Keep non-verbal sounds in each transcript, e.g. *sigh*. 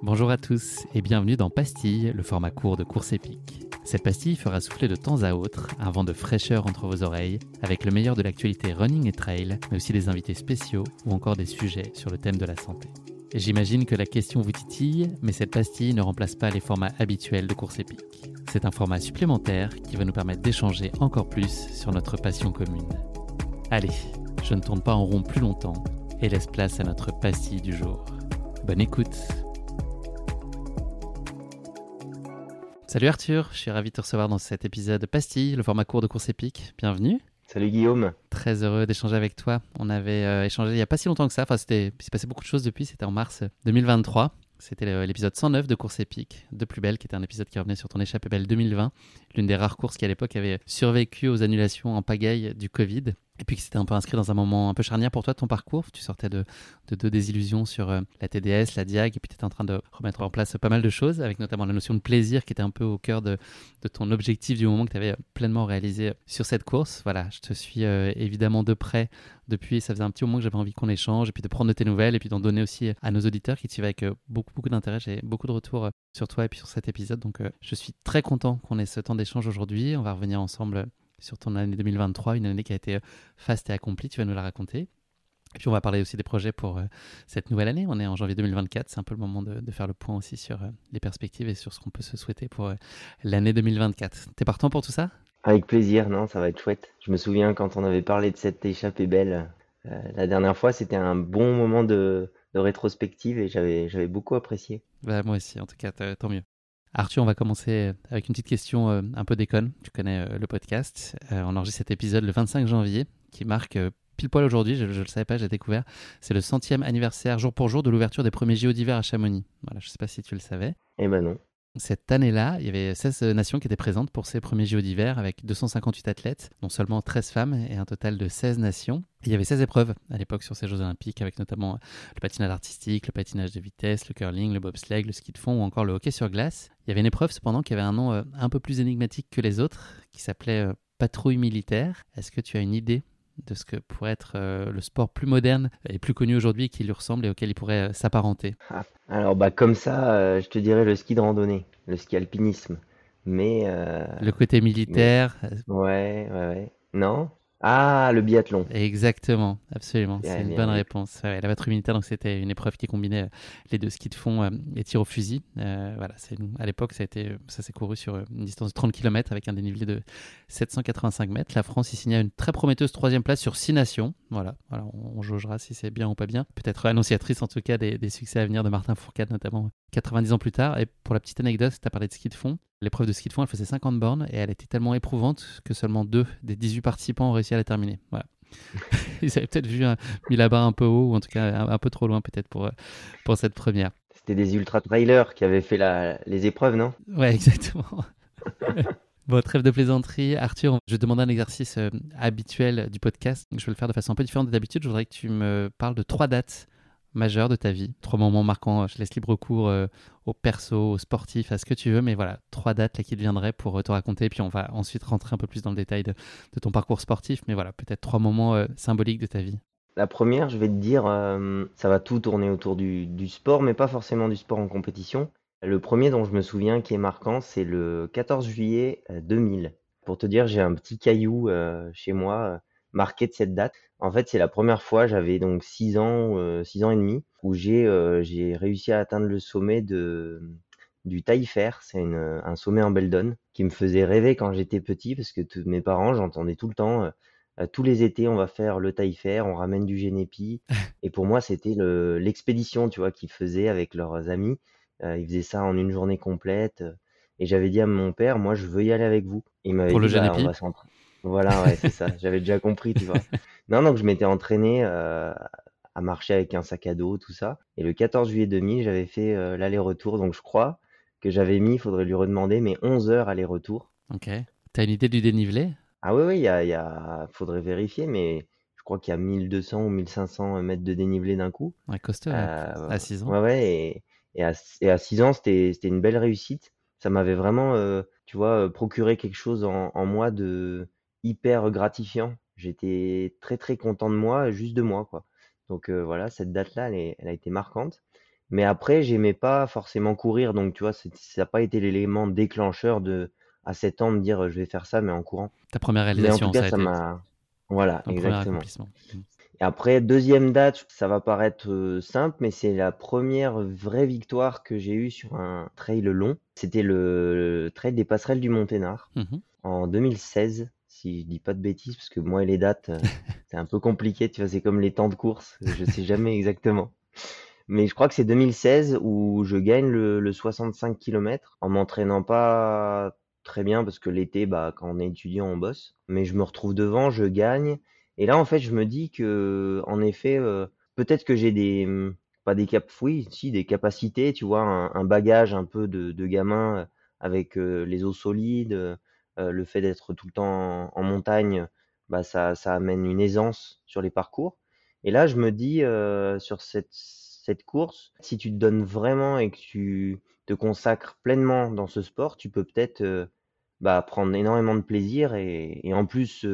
Bonjour à tous et bienvenue dans Pastille, le format court de course épique. Cette pastille fera souffler de temps à autre un vent de fraîcheur entre vos oreilles avec le meilleur de l'actualité running et trail, mais aussi des invités spéciaux ou encore des sujets sur le thème de la santé. J'imagine que la question vous titille, mais cette pastille ne remplace pas les formats habituels de course épique. C'est un format supplémentaire qui va nous permettre d'échanger encore plus sur notre passion commune. Allez, je ne tourne pas en rond plus longtemps et laisse place à notre pastille du jour. Bonne écoute Salut Arthur, je suis ravi de te recevoir dans cet épisode Pastille, le format court de course épique. Bienvenue. Salut Guillaume. Très heureux d'échanger avec toi. On avait euh, échangé il n'y a pas si longtemps que ça. Enfin, c'était, il s'est passé beaucoup de choses depuis. C'était en mars 2023. C'était l'épisode 109 de Course épique, de Plus Belle, qui était un épisode qui revenait sur ton échappée belle 2020. L'une des rares courses qui, à l'époque, avait survécu aux annulations en pagaille du Covid. Et puis qui s'était un peu inscrit dans un moment un peu charnière pour toi ton parcours. Tu sortais de, de deux désillusions sur euh, la TDS, la Diag, et puis tu étais en train de remettre en place pas mal de choses, avec notamment la notion de plaisir qui était un peu au cœur de, ton objectif du moment que tu avais pleinement réalisé sur cette course. Voilà, je te suis euh, évidemment de près depuis. Ça faisait un petit moment que j'avais envie qu'on échange, et puis de prendre de tes nouvelles, et puis d'en donner aussi à nos auditeurs qui suivent avec euh, beaucoup, beaucoup d'intérêt. J'ai beaucoup de retours euh, sur toi et puis sur cet épisode. Donc euh, je suis très content qu'on ait ce temps d'échange aujourd'hui. On va revenir ensemble sur ton année 2023, une année qui a été euh, faste et accomplie. Tu vas nous la raconter. Et puis on va parler aussi des projets pour euh, cette nouvelle année. On est en janvier 2024. C'est un peu le moment de, faire le point aussi sur euh, les perspectives et sur ce qu'on peut se souhaiter pour euh, l'année 2024. T'es partant pour tout ça? Avec plaisir, non, ça va être chouette. Je me souviens quand on avait parlé de cette échappée belle euh, la dernière fois, c'était un bon moment de, de rétrospective et j'avais beaucoup apprécié. Bah, Moi aussi, en tout cas, tant mieux. Arthur, on va commencer avec une petite question euh, un peu déconne. Tu connais euh, le podcast. Euh, on enregistre cet épisode le 25 janvier qui marque euh, pile poil aujourd'hui, je ne le savais pas, j'ai découvert. C'est le centième anniversaire jour pour jour de l'ouverture des premiers JO d'hiver à Chamonix. Voilà, je ne sais pas si tu le savais. Eh ben non. Cette année-là, il y avait 16 nations qui étaient présentes pour ces premiers JO d'hiver avec 258 athlètes, dont seulement 13 femmes et un total de 16 nations. Il y avait 16 épreuves à l'époque sur ces Jeux Olympiques avec notamment le patinage artistique, le patinage de vitesse, le curling, le bobsleigh, le ski de fond ou encore le hockey sur glace. Il y avait une épreuve cependant qui avait un nom euh, un peu plus énigmatique que les autres, qui s'appelait euh, patrouille militaire. Est-ce que tu as une idée de ce que pourrait être euh, le sport plus moderne et plus connu aujourd'hui qui lui ressemble et auquel il pourrait euh, s'apparenter Ah, Alors bah comme ça, euh, je te dirais le ski de randonnée, le ski alpinisme. Mais Le côté militaire, euh, ouais, ouais, ouais. Non? Ah, le biathlon. Exactement, absolument. C'est une bien, bonne bien. réponse. Ouais, la patrouille militaire, donc c'était une épreuve qui combinait euh, les deux skis de fond euh, et tir au fusil. Euh, voilà, c'est à l'époque, ça a été, ça s'est couru sur une distance de 30 km avec un dénivelé de 785 mètres. La France y signa une très prometteuse troisième place sur six nations. Voilà, voilà on, on jaugera si c'est bien ou pas bien. Peut-être annonciatrice en tout cas des, des succès à venir de Martin Fourcade, notamment 90 ans plus tard. Et pour la petite anecdote, tu as parlé de ski de fond. L'épreuve de ski de fond, elle faisait 50 bornes et elle était tellement éprouvante que seulement deux des 18 participants ont réussi à la terminer. Voilà. *laughs* Ils avaient peut-être vu un, mis la barre un peu haut ou en tout cas un, un peu trop loin peut-être pour, euh, pour cette première. C'était des ultra-trailers qui avaient fait la, les épreuves, non? Ouais, exactement. *laughs* Bon, trêve de plaisanterie. Arthur, je vais demander un exercice euh, habituel du podcast. Je vais le faire de façon un peu différente de d'habitude. Je voudrais que tu me parles de trois dates majeures de ta vie. Trois moments marquants. Je laisse libre cours euh, au perso, au sportif, à ce que tu veux. Mais voilà, trois dates là, qui te viendraient pour euh, te raconter. Puis on va ensuite rentrer un peu plus dans le détail de, ton parcours sportif. Mais voilà, peut-être trois moments euh, symboliques de ta vie. La première, je vais te dire, euh, ça va tout tourner autour du, du sport, mais pas forcément du sport en compétition. Le premier dont je me souviens qui est marquant, c'est le 14 juillet euh, 2000. Pour te dire, j'ai un petit caillou chez moi marqué de cette date. En fait, c'est la première fois, j'avais donc 6 ans, euh, 6 ans et demi, où j'ai euh, j'ai réussi à atteindre le sommet de, du Taillefer. C'est un sommet en Beldon qui me faisait rêver quand j'étais petit parce que tous mes parents, j'entendais tout le temps. euh, euh, tous les étés, on va faire le Taillefer, on ramène du Génépi. *laughs* Et pour moi, c'était le- l'expédition, tu vois, qu'ils faisaient avec leurs amis. Euh, ils faisaient ça en une journée complète. euh, Et j'avais dit à mon père, moi, je veux y aller avec vous. Il m'avait Pour le dit, bah, Génépi on va s'entraîner. Voilà, ouais, c'est ça. J'avais déjà compris, tu vois. Non, donc je m'étais entraîné euh, à marcher avec un sac à dos, tout ça. Et le 14 juillet 2000, j'avais fait l'aller-retour. Donc je crois que j'avais mis, il faudrait lui redemander, mais 11 heures aller-retour. Ok. T'as une idée du dénivelé? Ah oui, oui, il y a, y a, faudrait vérifier, mais je crois qu'il y a 1200 ou 1500 mètres de dénivelé d'un coup. Ouais, costaud, à 6 ans. Ouais, ouais, et, et, à, et à 6 ans, c'était une belle réussite. Ça m'avait vraiment, tu vois, procuré quelque chose en, en moi de hyper gratifiant. J'étais très très content de moi, juste de moi, quoi. Donc voilà, cette date-là, elle, elle, a été marquante. Mais après, j'aimais pas forcément courir, donc tu vois, ça n'a pas été l'élément déclencheur de à 7 ans de dire je vais faire ça, mais en courant. Ta première réalisation, mais en tout cas, ça m'a. Voilà, exactement. Mmh. Et après, deuxième date, ça va paraître simple, mais c'est la première vraie victoire que j'ai eue sur un trail long. C'était le, trail des passerelles du Monténard mmh en 2016 si je dis pas de bêtises, parce que moi et les dates, euh, *laughs* c'est un peu compliqué, tu vois, c'est comme les temps de course, je sais jamais exactement. Mais je crois que c'est 2016 où je gagne le, 65 km en m'entraînant pas très bien parce que l'été, bah, quand on est étudiant, on bosse. Mais je me retrouve devant, je gagne. Et là, en fait, je me dis que, en effet, euh, peut-être que j'ai des, pas des cap, oui, si, des capacités, tu vois, un, bagage un peu de, de gamin euh, avec les os solides, euh, le fait d'être tout le temps en, montagne, bah, ça, amène une aisance sur les parcours. Et là, je me dis, euh, sur cette, course, si tu te donnes vraiment et que tu te consacres pleinement dans ce sport, tu peux peut-être euh, bah, prendre énormément de plaisir et, en plus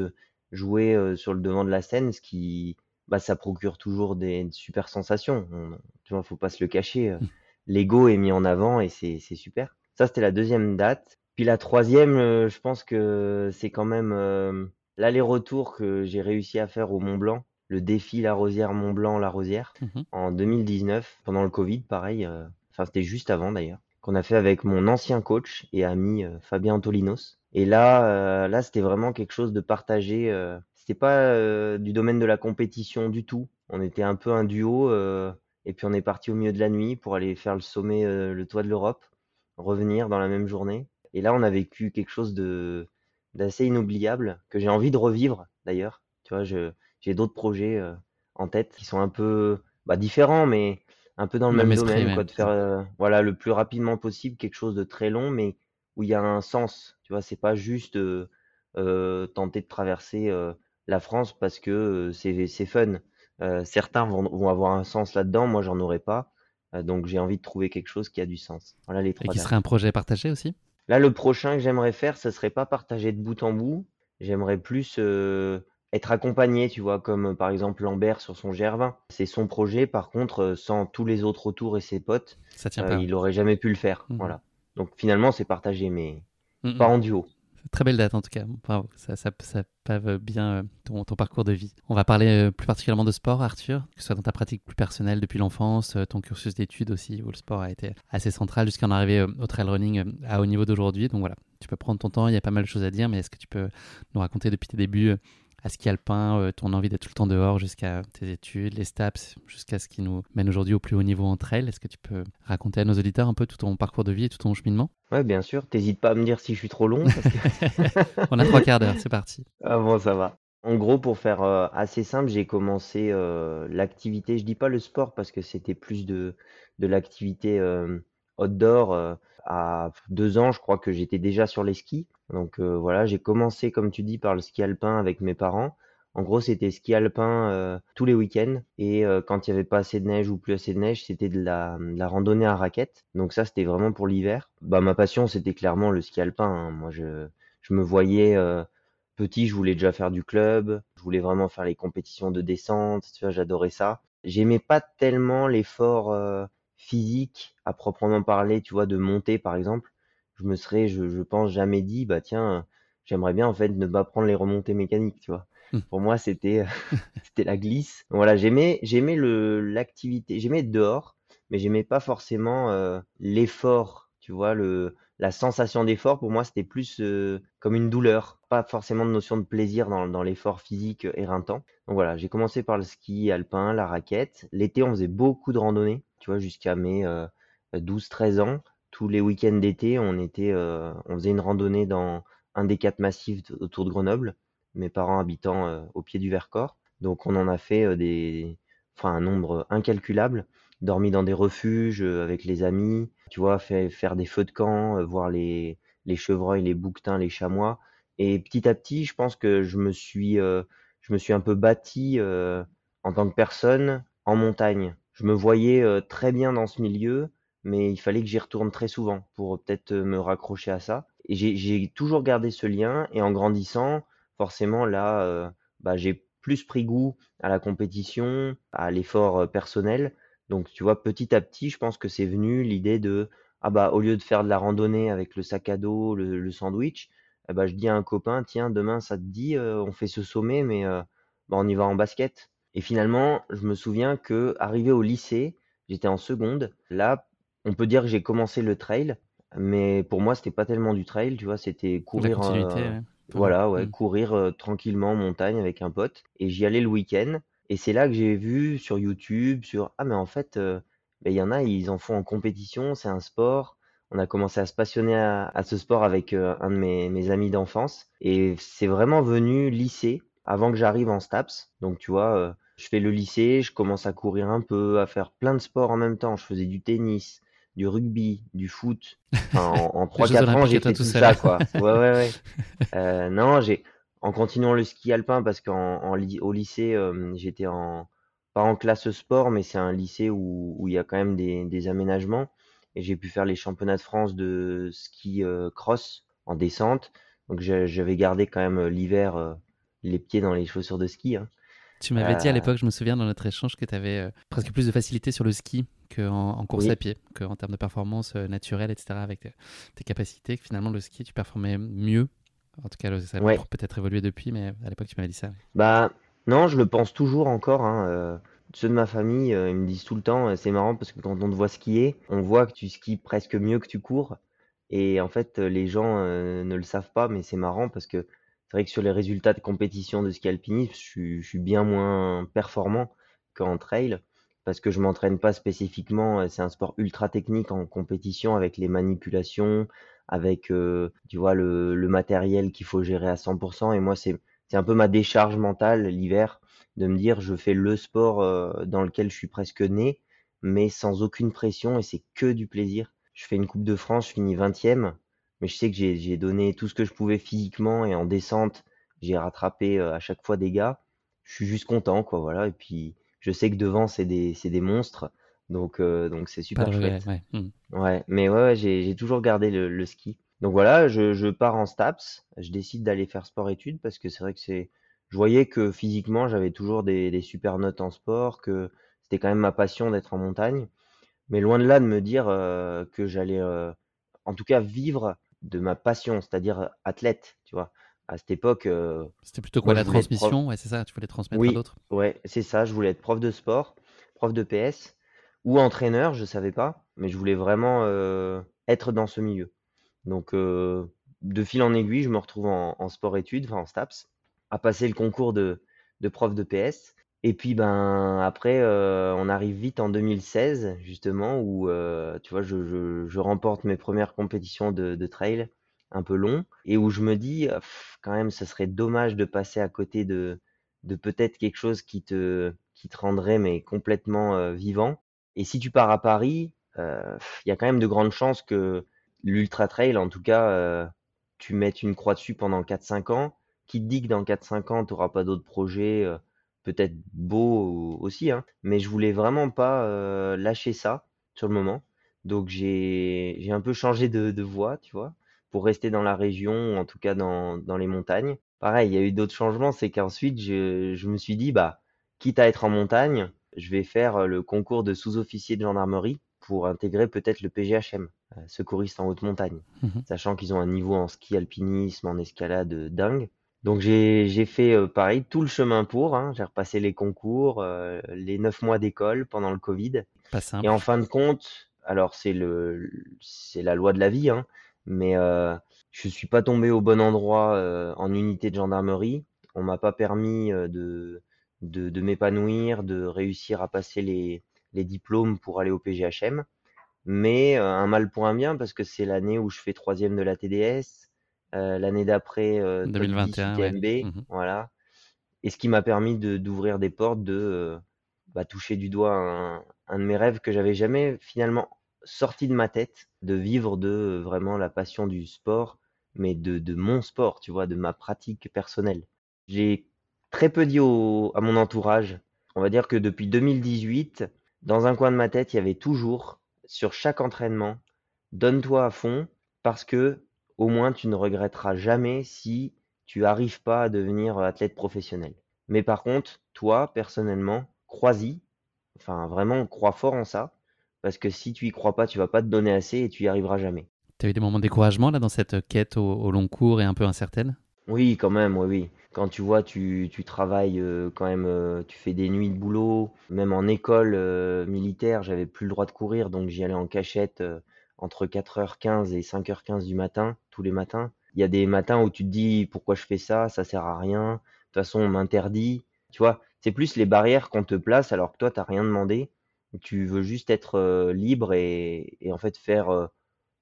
jouer sur le devant de la scène, ce qui, bah, ça procure toujours des, super sensations. tu vois, faut pas se le cacher. Mmh. L'ego est mis en avant et c'est super. Ça, c'était la deuxième date. Puis la troisième, euh, je pense que c'est quand même euh, l'aller-retour que j'ai réussi à faire au Mont Blanc, le défi La Rosière Mont Blanc La Rosière mmh en 2019 pendant le Covid, pareil. Euh, enfin, c'était juste avant d'ailleurs, qu'on a fait avec mon ancien coach et ami Fabien Antolinos. Et là, là, c'était vraiment quelque chose de partagé. c'était pas du domaine de la compétition du tout. On était un peu un duo. et puis on est parti au milieu de la nuit pour aller faire le sommet, le toit de l'Europe, revenir dans la même journée. Et là, on a vécu quelque chose de d'assez inoubliable que j'ai envie de revivre d'ailleurs. Tu vois, j'ai d'autres projets euh, en tête qui sont un peu bah, différents, mais un peu dans le même, domaine, quoi, de faire euh, voilà le plus rapidement possible quelque chose de très long, mais où il y a un sens. Tu vois, c'est pas juste euh, tenter de traverser la France parce que c'est fun. certains vont, vont avoir un sens là-dedans, moi j'en aurais pas. donc j'ai envie de trouver quelque chose qui a du sens. Voilà les trois. Et qui serait un projet partagé aussi? Là, le prochain que j'aimerais faire, ce serait pas partager de bout en bout. J'aimerais plus euh, être accompagné, tu vois, comme par exemple Lambert sur son GR20. C'est son projet, par contre, euh, sans tous les autres autour et ses potes, euh, il aurait jamais pu le faire. Mmh. Voilà. Donc finalement, c'est partagé, mais mmh, pas mmh. en duo. Très belle date en tout cas. Ça, pave bien euh, ton, ton, parcours de vie. On va parler euh, plus particulièrement de sport, Arthur, que ce soit dans ta pratique plus personnelle depuis l'enfance, euh, ton cursus d'études aussi, où le sport a été assez central jusqu'à en arriver au trail running à haut niveau d'aujourd'hui. Donc voilà, tu peux prendre ton temps, il y a pas mal de choses à dire, mais est-ce que tu peux nous raconter depuis tes débuts à ski alpin, euh, ton envie d'être tout le temps dehors jusqu'à tes études, les STAPS, jusqu'à ce qui nous mène aujourd'hui au plus haut niveau entre elles. Est-ce que tu peux raconter à nos auditeurs un peu tout ton parcours de vie et tout ton cheminement? Ouais, bien sûr. T'hésites pas à me dire si je suis trop long. *laughs* On a trois quarts d'heure, c'est parti. *laughs* Ah bon, ça va. En gros, pour faire euh, assez simple, j'ai commencé euh, l'activité, je dis pas le sport parce que c'était plus de, de l'activité outdoor. À deux ans, je crois que j'étais déjà sur les skis. Donc euh, voilà, j'ai commencé, comme tu dis, par le ski alpin avec mes parents. En gros, c'était ski alpin euh, tous les week-ends. Et euh, quand il n'y avait pas assez de neige ou plus assez de neige, c'était de la, randonnée à raquettes. Donc ça, c'était vraiment pour l'hiver. Bah, ma passion, c'était clairement le ski alpin. Hein. Moi, je, je me voyais petit, je voulais déjà faire du club. Je voulais vraiment faire les compétitions de descente. Tu vois, j'adorais ça. J'aimais pas tellement l'effort physique à proprement parler, tu vois, de monter par exemple je me serais, je, je pense, jamais dit, bah tiens, j'aimerais bien en fait ne pas prendre les remontées mécaniques, tu vois. Mmh. Pour moi, c'était *laughs* c'était la glisse. Voilà, j'aimais j'aimais le l'activité, j'aimais être dehors, mais j'aimais pas forcément euh, l'effort, tu vois, le la sensation d'effort. Pour moi, c'était plus euh, comme une douleur, pas forcément de notion de plaisir dans, dans l'effort physique éreintant. Donc voilà, j'ai commencé par le ski alpin, la raquette. L'été, on faisait beaucoup de randonnées, tu vois, jusqu'à mes 12-13 euh, ans tous les week-ends d'été, on était, euh, on faisait une randonnée dans un des quatre massifs autour de Grenoble, mes parents habitant euh, au pied du Vercors. Donc on en a fait euh, des, enfin un nombre incalculable, dormi dans des refuges avec les amis, tu vois, faire des feux de camp, voir les, les chevreuils, les bouquetins, les chamois. Et petit à petit, je pense que je me suis, je me suis un peu bâti en tant que personne en montagne. Je me voyais très bien dans ce milieu, mais il fallait que j'y retourne très souvent pour peut-être me raccrocher à ça. Et j'ai toujours gardé ce lien, et en grandissant, forcément, là, bah, j'ai plus pris goût à la compétition, à l'effort personnel. Donc, tu vois, petit à petit, je pense que c'est venu l'idée de, ah bah, au lieu de faire de la randonnée avec le sac à dos, le, sandwich, eh bah, je dis à un copain, tiens, demain, ça te dit, on fait ce sommet, mais bah, on y va en basket. Et finalement, je me souviens que arrivé au lycée, j'étais en seconde. Là, on peut dire que j'ai commencé le trail, mais pour moi, c'était pas tellement du trail, tu vois, c'était courir. Voilà, ouais, mmh. courir tranquillement en montagne avec un pote. Et j'y allais le week-end. Et c'est là que j'ai vu sur YouTube, sur ah mais en fait, bah, il y en a, ils en font en compétition, c'est un sport. On a commencé à se passionner à, ce sport avec un de mes, mes amis d'enfance. Et c'est vraiment venu lycée, avant que j'arrive en STAPS. Donc tu vois, je fais le lycée, je commence à courir un peu, à faire plein de sports en même temps. Je faisais du tennis, du rugby, du foot. en, *laughs* en 3-4 ans, j'ai fait tout ça, quoi. *laughs* Ouais, ouais, ouais. Euh, non, j'ai, en continuant le ski alpin, parce qu'en au lycée, euh, j'étais en, pas en classe sport, mais c'est un lycée où, où il y a quand même des, des aménagements. Et j'ai pu faire les championnats de France de ski euh, cross en descente. Donc j'avais gardé quand même l'hiver les pieds dans les chaussures de ski. Hein. Tu m'avais dit à l'époque, je me souviens dans notre échange, que tu avais presque plus de facilité sur le ski qu'en en course à pied, qu'en termes de performance euh, naturelle, etc., avec tes, capacités, que finalement le ski, tu performais mieux. En tout cas, ça a peut-être évolué depuis, mais à l'époque, tu m'avais dit ça. Bah, non, je le pense toujours encore. Hein, euh, ceux de ma famille, euh, ils me disent tout le temps, c'est marrant parce que quand on te voit skier, on voit que tu skis presque mieux que tu cours. Et en fait, les gens ne le savent pas, mais c'est marrant parce que c'est vrai que sur les résultats de compétition de ski alpinisme, je, suis bien moins performant qu'en trail parce que je m'entraîne pas spécifiquement. Euh, c'est un sport ultra technique en compétition avec les manipulations, avec euh, tu vois le, le matériel qu'il faut gérer à 100%. Et moi, c'est c'est un peu ma décharge mentale l'hiver de me dire je fais le sport euh, dans lequel je suis presque né, mais sans aucune pression et c'est que du plaisir. Je fais une Coupe de France, je finis 20e, mais je sais que j'ai donné tout ce que je pouvais physiquement et en descente, j'ai rattrapé à chaque fois des gars. Je suis juste content, quoi, voilà. Et puis, je sais que devant, c'est des, des monstres. Donc, euh, donc c'est super chouette. Hmm. Ouais. mais ouais, j'ai toujours gardé le, ski. Donc voilà, je, je, pars en STAPS. Je décide d'aller faire sport-études parce que c'est vrai que c'est. Je voyais que physiquement, j'avais toujours des, des, super notes en sport, que c'était quand même ma passion d'être en montagne. Mais loin de là de me dire euh, que j'allais, euh, en tout cas, vivre de ma passion, c'est-à-dire athlète, tu vois à cette époque. Euh, C'était plutôt quoi la transmission? Ouais, c'est ça, tu voulais transmettre oui, à d'autres? Ouais, c'est ça, je voulais être prof de sport, prof de PS ou entraîneur, je savais pas, mais je voulais vraiment euh, être dans ce milieu. Donc, euh, de fil en aiguille, je me retrouve en, sport-études, enfin en STAPS, à passer le concours de, de prof de PS. Et puis, ben, après, on arrive vite en 2016, justement, où, tu vois, je, je, remporte mes premières compétitions de, de trail un peu long et où je me dis quand même ce serait dommage de passer à côté de, de peut-être quelque chose qui te, qui te rendrait mais complètement vivant. Et si tu pars à Paris, il y a quand même de grandes chances que l'ultra trail, en tout cas, tu mettes une croix dessus pendant 4-5 ans. Qui te dit que dans 4-5 ans, tu n'auras pas d'autres projets, peut-être beaux aussi, hein. mais je voulais vraiment pas lâcher ça sur le moment. Donc j'ai un peu changé de, de voie, tu vois pour rester dans la région, ou en tout cas dans, dans les montagnes. Pareil, il y a eu d'autres changements, c'est qu'ensuite je, je me suis dit, bah, quitte à être en montagne, je vais faire euh, le concours de sous-officier de gendarmerie pour intégrer peut-être le PGHM, euh, secouriste en haute montagne, mmh sachant qu'ils ont un niveau en ski alpinisme, en escalade dingue. Donc j'ai fait euh, pareil tout le chemin pour. Hein. J'ai repassé les concours, les neuf mois d'école pendant le Covid. Pas simple. Et en fin de compte, alors c'est le c'est la loi de la vie. Hein mais euh, je suis pas tombé au bon endroit euh, en unité de gendarmerie. On m'a pas permis euh, de, de, de m'épanouir, de réussir à passer les, les diplômes pour aller au PGHM. Mais euh, un mal pour un bien parce que c'est l'année où je fais troisième de la TDS, euh, l'année d'après 2021 ouais. TMB, mmh voilà. Et ce qui m'a permis de d'ouvrir des portes de bah, toucher du doigt un, un de mes rêves que j'avais jamais finalement sorti de ma tête, de vivre de vraiment la passion du sport, mais de, de mon sport, tu vois, de ma pratique personnelle. J'ai très peu dit au, à mon entourage. On va dire que depuis 2018, dans un coin de ma tête, il y avait toujours, sur chaque entraînement, donne-toi à fond, parce que au moins tu ne regretteras jamais si tu arrives pas à devenir athlète professionnel. Mais par contre, toi, personnellement, crois-y. Enfin, vraiment, crois fort en ça. Parce que si tu y crois pas, tu vas pas te donner assez et tu y arriveras jamais. Tu as eu des moments de découragement là dans cette quête au, long cours et un peu incertaine? Oui, quand même, oui, oui. Quand tu vois, tu, tu travailles euh, quand même, euh, tu fais des nuits de boulot. Même en école euh, militaire, j'avais plus le droit de courir, donc j'y allais en cachette entre 4h15 et 5h15 du matin, tous les matins. Il y a des matins où tu te dis pourquoi je fais ça, ça sert à rien. De toute façon, on m'interdit. Tu vois, c'est plus les barrières qu'on te place alors que toi, tu n'as rien demandé. Tu veux juste être euh, libre et, en fait faire euh,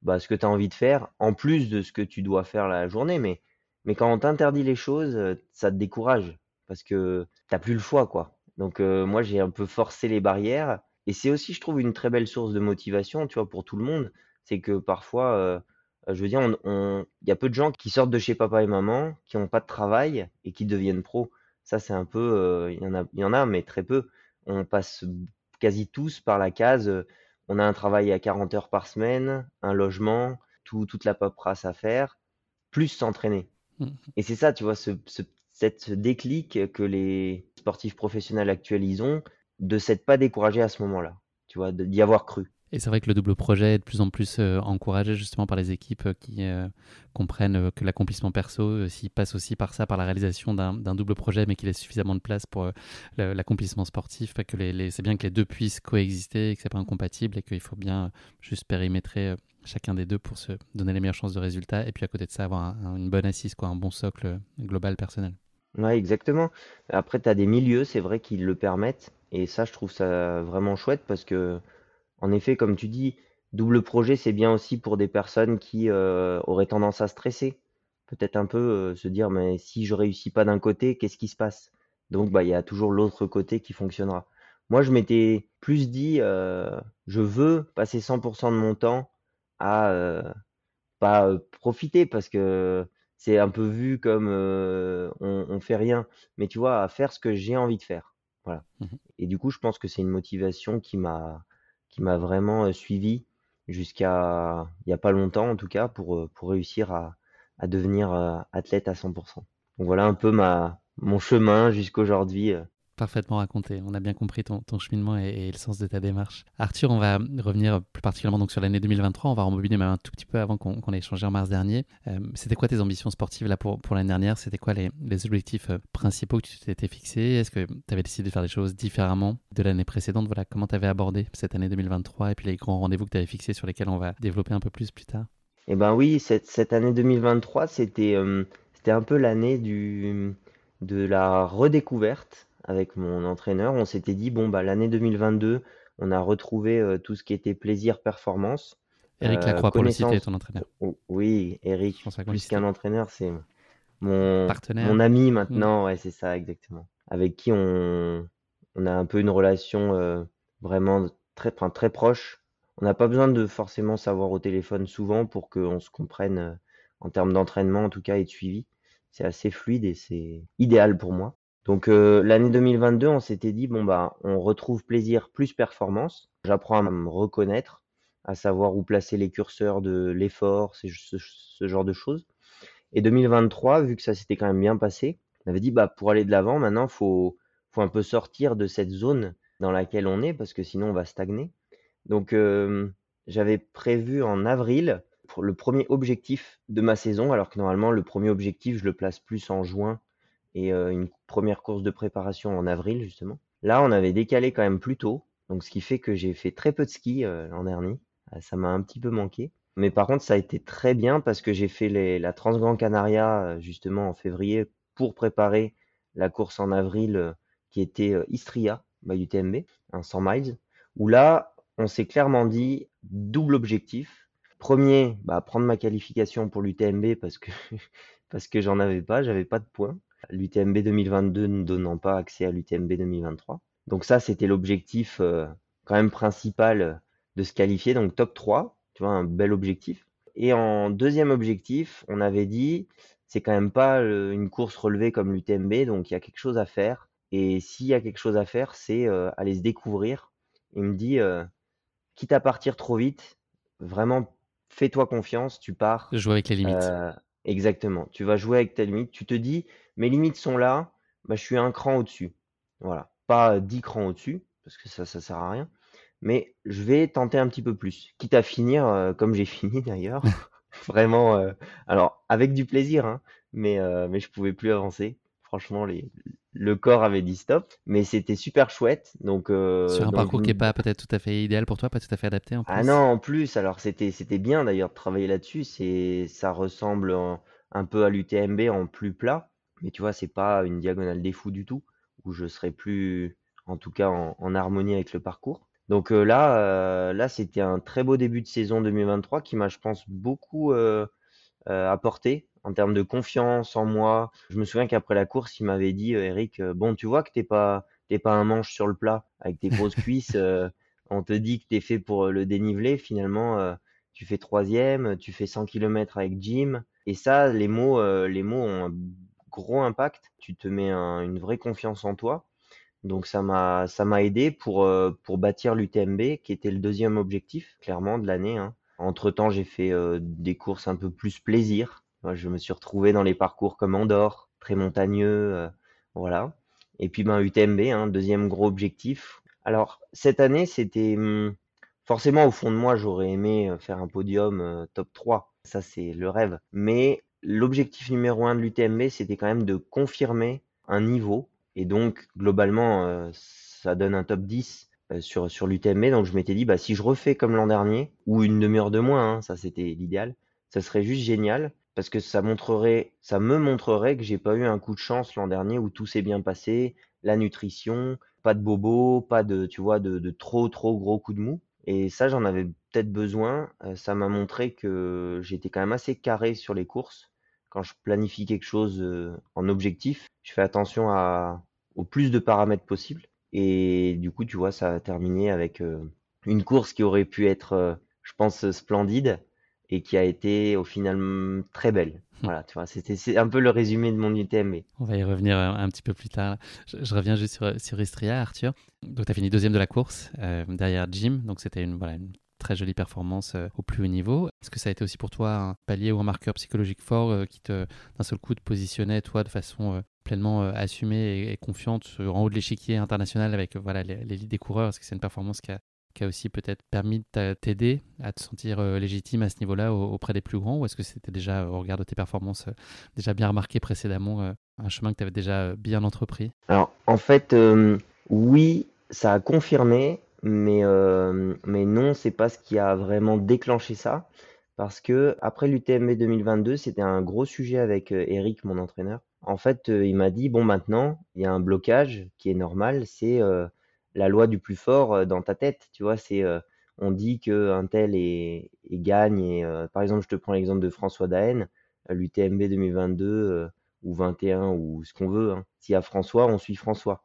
bah, ce que tu as envie de faire, en plus de ce que tu dois faire la journée. Mais, mais quand on t'interdit les choses, euh, ça te décourage parce que tu n'as plus le choix. quoi. Donc moi, j'ai un peu forcé les barrières. Et c'est aussi, je trouve, une très belle source de motivation, tu vois, pour tout le monde. C'est que parfois, je veux dire, il on, y a peu de gens qui sortent de chez papa et maman, qui n'ont pas de travail et qui deviennent pros. Ça, c'est un peu, il y en a, il y en a, mais très peu. On passe quasi tous par la case. on a un travail à 40 heures par semaine, un logement, tout, toute la paperasse à faire, plus s'entraîner. Mmh. Et c'est ça, tu vois, ce, cette déclic que les sportifs professionnels actuels ils ont, de s'être pas découragé à ce moment-là, tu vois, d'y avoir cru. Et c'est vrai que le double projet est de plus en plus euh, encouragé justement par les équipes euh, qui euh, comprennent que l'accomplissement perso, s'il passe aussi par ça, par la réalisation d'un double projet, mais qu'il ait suffisamment de place pour l'accomplissement sportif, que c'est bien que les deux puissent coexister, et que c'est pas incompatible, et qu'il faut bien juste périmétrer chacun des deux pour se donner les meilleures chances de résultat, et puis à côté de ça, avoir une bonne assise, quoi, un bon socle global personnel. Ouais, exactement. Après, tu as des milieux, c'est vrai, qui le permettent, et ça, je trouve ça vraiment chouette parce que en effet, comme tu dis, double projet, c'est bien aussi pour des personnes qui euh, auraient tendance à stresser. Peut-être un peu euh, se dire, mais si je réussis pas d'un côté, qu'est-ce qui se passe? Donc, bah, il y a toujours l'autre côté qui fonctionnera. Moi, je m'étais plus dit, euh, je veux passer 100% de mon temps à pas profiter parce que c'est un peu vu comme on, on fait rien, mais tu vois, à faire ce que j'ai envie de faire. Voilà. Mmh Et du coup, je pense que c'est une motivation qui m'a qui m'a vraiment suivi jusqu'à il n'y a pas longtemps en tout cas pour, pour réussir à, à devenir athlète à 100%. Donc voilà un peu ma, mon chemin jusqu'aujourd'hui parfaitement raconté. On a bien compris ton, cheminement et, le sens de ta démarche. Arthur, on va revenir plus particulièrement donc sur l'année 2023. On va rembobiner même un tout petit peu avant qu'on ait échangé en mars dernier. Euh, c'était quoi tes ambitions sportives là pour, pour l'année dernière? C'était quoi les, objectifs euh, principaux que tu t'étais fixés? Est-ce que tu avais décidé de faire des choses différemment de l'année précédente? Voilà, comment tu avais abordé cette année 2023 et puis les grands rendez-vous que tu avais fixés sur lesquels on va développer un peu plus plus tard? Eh ben oui, cette, cette année 2023, c'était euh, un peu l'année de la redécouverte avec mon entraîneur. On s'était dit, bon, bah, l'année 2022, on a retrouvé euh, tout ce qui était plaisir, performance. Eric Lacroix, pour le citer, ton entraîneur. Oui, Eric, plus qu'un entraîneur, c'est mon, Partenaire. mon ami maintenant. Ouais, c'est ça, exactement. Avec qui on, on a un peu une relation euh, vraiment très, très proche. On n'a pas besoin de forcément savoir au téléphone souvent pour qu'on se comprenne euh, en termes d'entraînement, en tout cas, et de suivi. C'est assez fluide et c'est idéal pour moi. Donc euh, l'année 2022, on s'était dit bon bah on retrouve plaisir plus performance. J'apprends à me reconnaître, à savoir où placer les curseurs de l'effort, ce, ce, genre de choses. Et 2023, vu que ça s'était quand même bien passé, on avait dit bah pour aller de l'avant, maintenant faut faut un peu sortir de cette zone dans laquelle on est parce que sinon on va stagner. Donc euh, j'avais prévu en avril pour le premier objectif de ma saison, alors que normalement le premier objectif je le place plus en juin et une première course de préparation en avril justement. Là, on avait décalé quand même plus tôt, donc ce qui fait que j'ai fait très peu de ski l'an dernier. Ah, ça m'a un petit peu manqué. Mais par contre, ça a été très bien parce que j'ai fait les, la Transgran Canaria justement en février pour préparer la course en avril qui était Istria by UTMB, un 100 miles, où là, on s'est clairement dit double objectif. Premier, bah, prendre ma qualification pour l'UTMB parce que *laughs* parce que j'en avais pas, j'avais pas de points l'UTMB 2022 ne donnant pas accès à l'UTMB 2023. Donc ça, c'était l'objectif quand même principal de se qualifier, donc top 3, tu vois, un bel objectif. Et en deuxième objectif, on avait dit, c'est quand même pas une course relevée comme l'UTMB, donc il y a quelque chose à faire. Et s'il y a quelque chose à faire, c'est aller se découvrir. Il me dit, quitte à partir trop vite, vraiment fais-toi confiance, tu pars. Jouer avec les limites. exactement. Tu vas jouer avec tes limites. Tu te dis, mes limites sont là, bah, je suis un cran au-dessus. Voilà. Pas dix crans au-dessus, parce que ça, ça sert à rien. Mais je vais tenter un petit peu plus. Quitte à finir euh, comme j'ai *laughs* fini d'ailleurs. *laughs* Vraiment, euh, alors avec du plaisir, hein, mais, euh, mais je pouvais plus avancer. Franchement, les, le corps avait dit stop, mais c'était super chouette. Donc, Sur un parcours qui n'est pas peut-être tout à fait idéal pour toi, pas tout à fait adapté en ah plus. Ah non, en plus, alors c'était c'était bien d'ailleurs de travailler là-dessus. C'est ça ressemble un peu à l'UTMB en plus plat, mais tu vois, c'est pas une diagonale des fous du tout, où je serais plus, en tout cas, en harmonie avec le parcours. Donc euh, là, euh, là, c'était un très beau début de saison 2023 qui m'a, je pense, beaucoup euh, apporté en termes de confiance en moi. Je me souviens qu'après la course, il m'avait dit, Eric, bon, tu vois que t'es pas, t'es pas un manche sur le plat avec tes grosses *laughs* cuisses. on te dit que tu es fait pour le dénivelé. Finalement, tu fais troisième, tu fais 100 km avec Jim. Et ça, les mots, les mots ont gros impact. Tu te mets une vraie confiance en toi. Donc ça m'a ça m'a aidé pour, euh, pour bâtir l'UTMB qui était le deuxième objectif clairement de l'année, hein. Entre-temps, j'ai fait, euh, des courses un peu plus plaisir. je me suis retrouvé dans les parcours comme Andorre, très montagneux, euh, voilà. Et puis, ben, UTMB, hein, deuxième gros objectif. Alors cette année, c'était, mmh, forcément au fond de moi, j'aurais aimé, faire un podium, top 3. Ça, c'est le rêve. Mais l'objectif numéro un de l'UTMB, c'était quand même de confirmer un niveau et donc, globalement, euh, ça donne un top 10 euh, sur, sur l'UTMB. Donc, je m'étais dit, bah, si je refais comme l'an dernier, ou une demi-heure de moins, hein, ça c'était l'idéal, ça serait juste génial parce que ça montrerait, ça me montrerait que j'ai pas eu un coup de chance l'an dernier où tout s'est bien passé, la nutrition, pas de bobo, pas de, tu vois, de, de trop trop gros coups de mou. Et ça, j'en avais peut-être besoin. Euh, ça m'a montré que j'étais quand même assez carré sur les courses quand je planifie quelque chose euh, en objectif, je fais attention à, au plus de paramètres possibles. Et du coup, tu vois, ça a terminé avec euh, une course qui aurait pu être, euh, je pense, splendide et qui a été au final très belle. Hmm. Voilà, tu vois, c'était un peu le résumé de mon UTMB. On va y revenir un, petit peu plus tard. Je, reviens juste sur, sur Istria, Arthur. Donc, tu as fini deuxième de la course derrière Jim. Donc, c'était une, voilà, une très jolie performance euh, au plus haut niveau. Est-ce que ça a été aussi pour toi un palier ou un marqueur psychologique fort euh, qui te, d'un seul coup, te positionnait, toi, de façon euh, pleinement assumée et, confiante en haut de l'échiquier international avec voilà, l'élite des coureurs? Est-ce que c'est une performance qui a, qui a aussi peut-être permis de t'aider à te sentir légitime à ce niveau-là auprès des plus grands? Ou est-ce que c'était déjà, au regard de tes performances, déjà bien remarqué précédemment, un chemin que tu avais déjà bien entrepris? Alors, en fait, oui, ça a confirmé, mais, euh, mais non, c'est pas ce qui a vraiment déclenché ça. Parce que après l'UTMB 2022, c'était un gros sujet avec euh, Eric, mon entraîneur. En fait, euh, il m'a dit, bon, maintenant, il y a un blocage qui est normal, c'est la loi du plus fort dans ta tête. Tu vois, c'est on dit qu'un tel est, gagne. Et, par exemple, je te prends l'exemple de François Daen, l'UTMB 2022 ou 21 ou ce qu'on veut. Hein. S'il y a François, on suit François.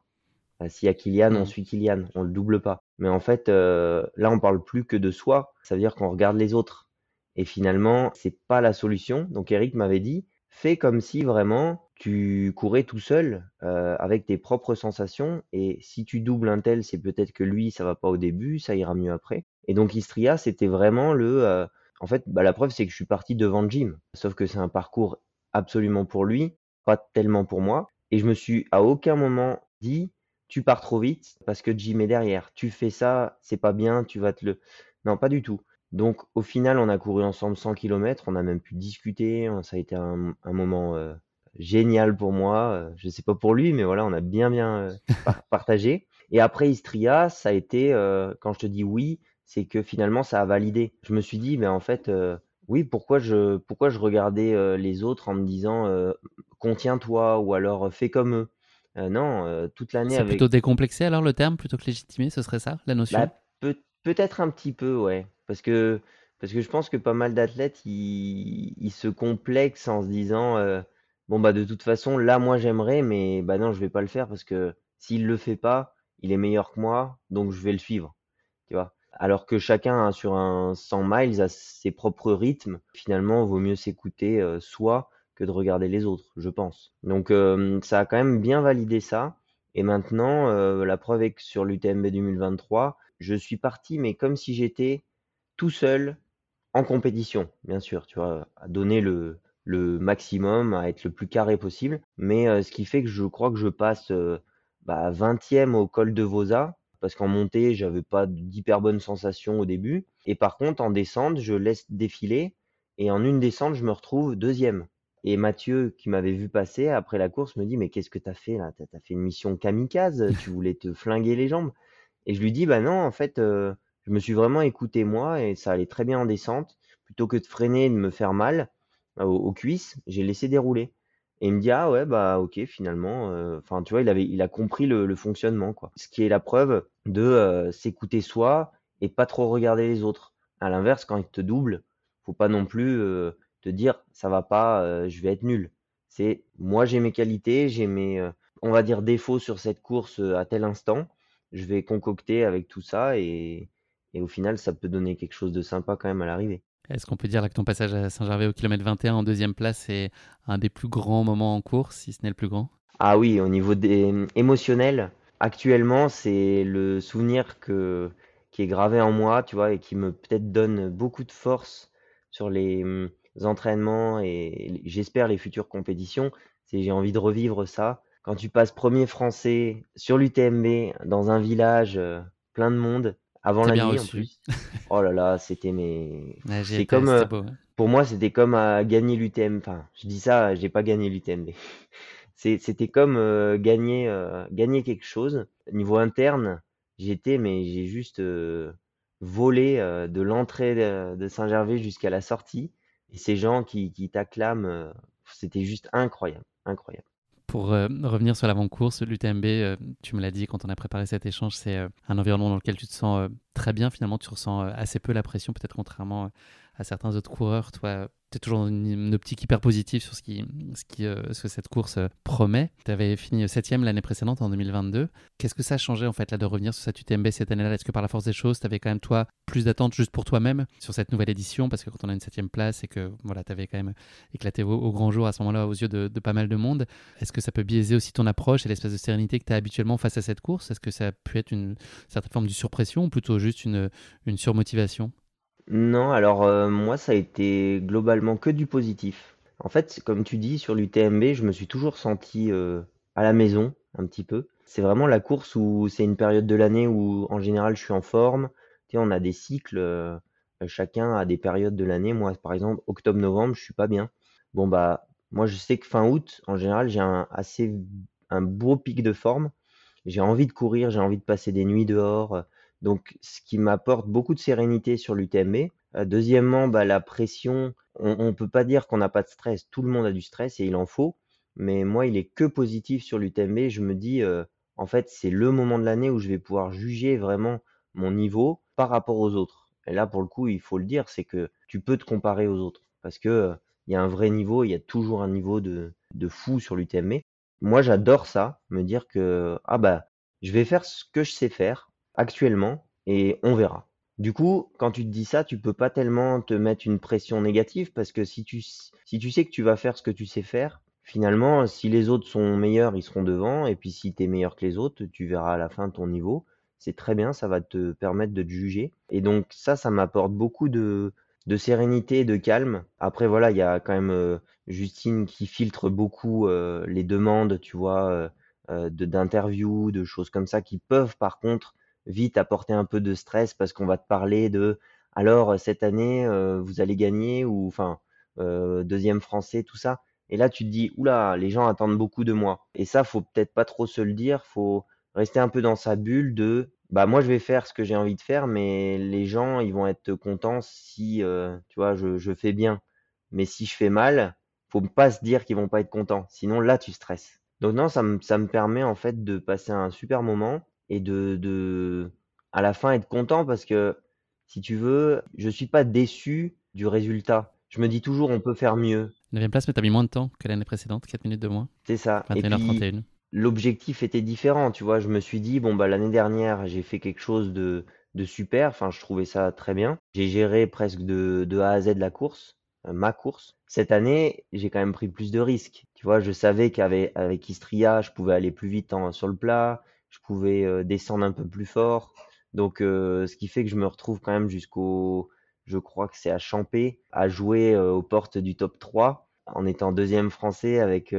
S'il y a Kylian, on mmh. suit Kylian, on le double pas. Mais en fait, euh, là, on parle plus que de soi. Ça veut dire qu'on regarde les autres. Et finalement, c'est pas la solution. Donc Eric m'avait dit, fais comme si vraiment tu courais tout seul euh, avec tes propres sensations. Et si tu doubles un tel, c'est peut-être que lui, ça va pas au début, ça ira mieux après. Et donc Istria, c'était vraiment le. Euh, en fait, bah, la preuve, c'est que je suis parti devant Jim. Sauf que c'est un parcours absolument pour lui, pas tellement pour moi. Et je me suis à aucun moment dit, tu pars trop vite parce que Jim est derrière. Tu fais ça, c'est pas bien, tu vas te le. Non, pas du tout. Donc au final, on a couru ensemble 100 km, on a même pu discuter, ça a été un, moment euh, génial pour moi. Euh, je sais pas pour lui, mais voilà, on a bien bien euh, *laughs* partagé. Et après Istria, ça a été, quand je te dis oui, c'est que finalement ça a validé. Je me suis dit, mais en fait, oui, pourquoi je, pourquoi je regardais les autres en me disant, contiens-toi ou alors fais comme eux. Euh, non, euh, toute l'année C'est plutôt décomplexé alors le terme, plutôt que légitimé, ce serait ça, la notion bah, peut, peut-être un petit peu, ouais. Parce que, parce que je pense que pas mal d'athlètes, ils, ils se complexent en se disant, euh, bon bah de toute façon, là moi j'aimerais, mais bah non, je vais pas le faire parce que s'il le fait pas, il est meilleur que moi, donc je vais le suivre. Tu vois. Alors que chacun sur un 100 miles a ses propres rythmes. Finalement, il vaut mieux s'écouter soi que de regarder les autres, je pense. Donc euh, ça a quand même bien validé ça. Et maintenant, euh, la preuve est que sur l'UTMB 2023, je suis parti, mais comme si j'étais tout seul en compétition, bien sûr, tu vois, à donner le, maximum, à être le plus carré possible. Mais ce qui fait que je crois que je passe bah, 20e au col de Vosa, parce qu'en montée, j'avais pas d'hyper bonne sensation au début. Et par contre, en descente, je laisse défiler. Et en une descente, je me retrouve deuxième. Et Mathieu, qui m'avait vu passer après la course, me dit Mais qu'est-ce que tu as fait là? Tu as fait une mission kamikaze, *laughs* tu voulais te flinguer les jambes? Et je lui dis Bah non, en fait, euh, je me suis vraiment écouté moi et ça allait très bien en descente. Plutôt que de freiner et de me faire mal euh, aux, cuisses, j'ai laissé dérouler. Et il me dit ah ouais bah ok finalement euh, enfin tu vois il avait il a compris le, fonctionnement quoi ce qui est la preuve de s'écouter soi et pas trop regarder les autres à l'inverse quand il te double faut pas non plus te dire ça va pas, je vais être nul. C'est moi j'ai mes qualités, j'ai mes on va dire défauts sur cette course à tel instant. Je vais concocter avec tout ça et, et au final ça peut donner quelque chose de sympa quand même à l'arrivée. Est-ce qu'on peut dire là que ton passage à Saint-Gervais au kilomètre 21 en deuxième place est un des plus grands moments en course, si ce n'est le plus grand? Ah oui, au niveau des... émotionnel, actuellement c'est le souvenir que... qui est gravé en moi, tu vois, et qui me peut-être donne beaucoup de force sur les, mmh, entraînements et j'espère les futures compétitions, c'est j'ai envie de revivre ça. Quand tu passes premier français sur l'UTMB dans un village euh, plein de monde avant la nuit en plus. Oh là là, c'était mes c'est comme euh, pour moi c'était comme à gagner l'UTMB. Enfin, je dis ça, j'ai pas gagné l'UTMB. *laughs* C'était comme euh, gagner gagner quelque chose. Niveau interne, j'étais mais j'ai juste volé de l'entrée de Saint-Gervais jusqu'à la sortie et ces gens qui, t'acclament, euh, c'était juste incroyable, incroyable. Pour euh, revenir sur l'avant-course, l'UTMB, euh, tu me l'as dit quand on a préparé cet échange, c'est un environnement dans lequel tu te sens très bien. Finalement, tu ressens assez peu la pression, peut-être contrairement à certains autres coureurs. Toi, tu es toujours dans une, optique hyper positive sur ce, qui, ce, qui, euh, ce que cette course euh, promet. Tu avais fini septième l'année précédente, en 2022. Qu'est-ce que ça a changé, en fait, là, de revenir sur cette UTMB cette année-là? Est-ce que par la force des choses, tu avais quand même, toi, plus d'attentes juste pour toi-même sur cette nouvelle édition? Parce que quand on a une septième place et que voilà, tu avais quand même éclaté au, grand jour à ce moment-là aux yeux de, pas mal de monde, est-ce que ça peut biaiser aussi ton approche et l'espèce de sérénité que tu as habituellement face à cette course? Est-ce que ça a pu être une certaine forme de surpression ou plutôt juste une, une surmotivation? Non, alors euh, moi ça a été globalement que du positif. En fait, comme tu dis, sur l'UTMB, je me suis toujours senti euh, à la maison, un petit peu. C'est vraiment la course où c'est une période de l'année où en général je suis en forme. Tu sais, on a des cycles, euh, chacun a des périodes de l'année. Moi, par exemple, octobre-novembre, je suis pas bien. Bon bah, moi je sais que fin août, en général, j'ai un assez un beau pic de forme. J'ai envie de courir, j'ai envie de passer des nuits dehors. Donc, ce qui m'apporte beaucoup de sérénité sur l'UTMB. Euh, deuxièmement, bah, la pression, on ne peut pas dire qu'on n'a pas de stress. Tout le monde a du stress et il en faut. Mais moi, il est que positif sur l'UTMB. Je me dis, euh, en fait, c'est le moment de l'année où je vais pouvoir juger vraiment mon niveau par rapport aux autres. Et là, pour le coup, il faut le dire, c'est que tu peux te comparer aux autres. Parce que euh, il y a un vrai niveau, il y a toujours un niveau de, de fou sur l'UTMB. Moi, j'adore ça, me dire que, ah bah, je vais faire ce que je sais faire actuellement et on verra. Du coup, quand tu te dis ça, tu peux pas tellement te mettre une pression négative parce que si tu, si tu sais que tu vas faire ce que tu sais faire, finalement, si les autres sont meilleurs, ils seront devant. Et puis si tu es meilleur que les autres, tu verras à la fin ton niveau. C'est très bien, ça va te permettre de te juger. Et donc ça, ça m'apporte beaucoup de, de sérénité de calme. Après, voilà, il y a quand même euh, Justine qui filtre beaucoup euh, les demandes, tu vois, euh, d'interviews, de choses comme ça, qui peuvent par contre vite apporter un peu de stress parce qu'on va te parler de alors cette année euh, vous allez gagner ou enfin euh, deuxième français tout ça. Et là tu te dis oula les gens attendent beaucoup de moi. Et ça faut peut-être pas trop se le dire. Faut rester un peu dans sa bulle de bah moi je vais faire ce que j'ai envie de faire mais les gens ils vont être contents si euh, tu vois je, je fais bien. Mais si je fais mal faut pas se dire qu'ils vont pas être contents. Sinon là tu stresses. Donc non ça me ça me permet en fait de passer un super moment et de, de, à la fin être content parce que si tu veux, je suis pas déçu du résultat. Je me dis toujours on peut faire mieux. 9 place, mais tu as mis moins de temps que l'année précédente, 4 minutes de moins. C'est ça. 21h31. l'objectif était différent, tu vois? Je me suis dit: «Bon, bah, l'année dernière, j'ai fait quelque chose de de super», enfin, je trouvais ça très bien. J'ai géré presque de de A à Z la course, heu, ma course. Cette année, j'ai quand même pris plus de risques, tu vois? Je savais qu'avec avec Istria, je pouvais aller plus vite en sur le plat, je pouvais, heu, descendre un peu plus fort. Donc heu, ce qui fait que je me retrouve quand même jusqu'au je crois que c'est à Champé, à jouer, heu, aux portes du top 3 en étant deuxième français avec,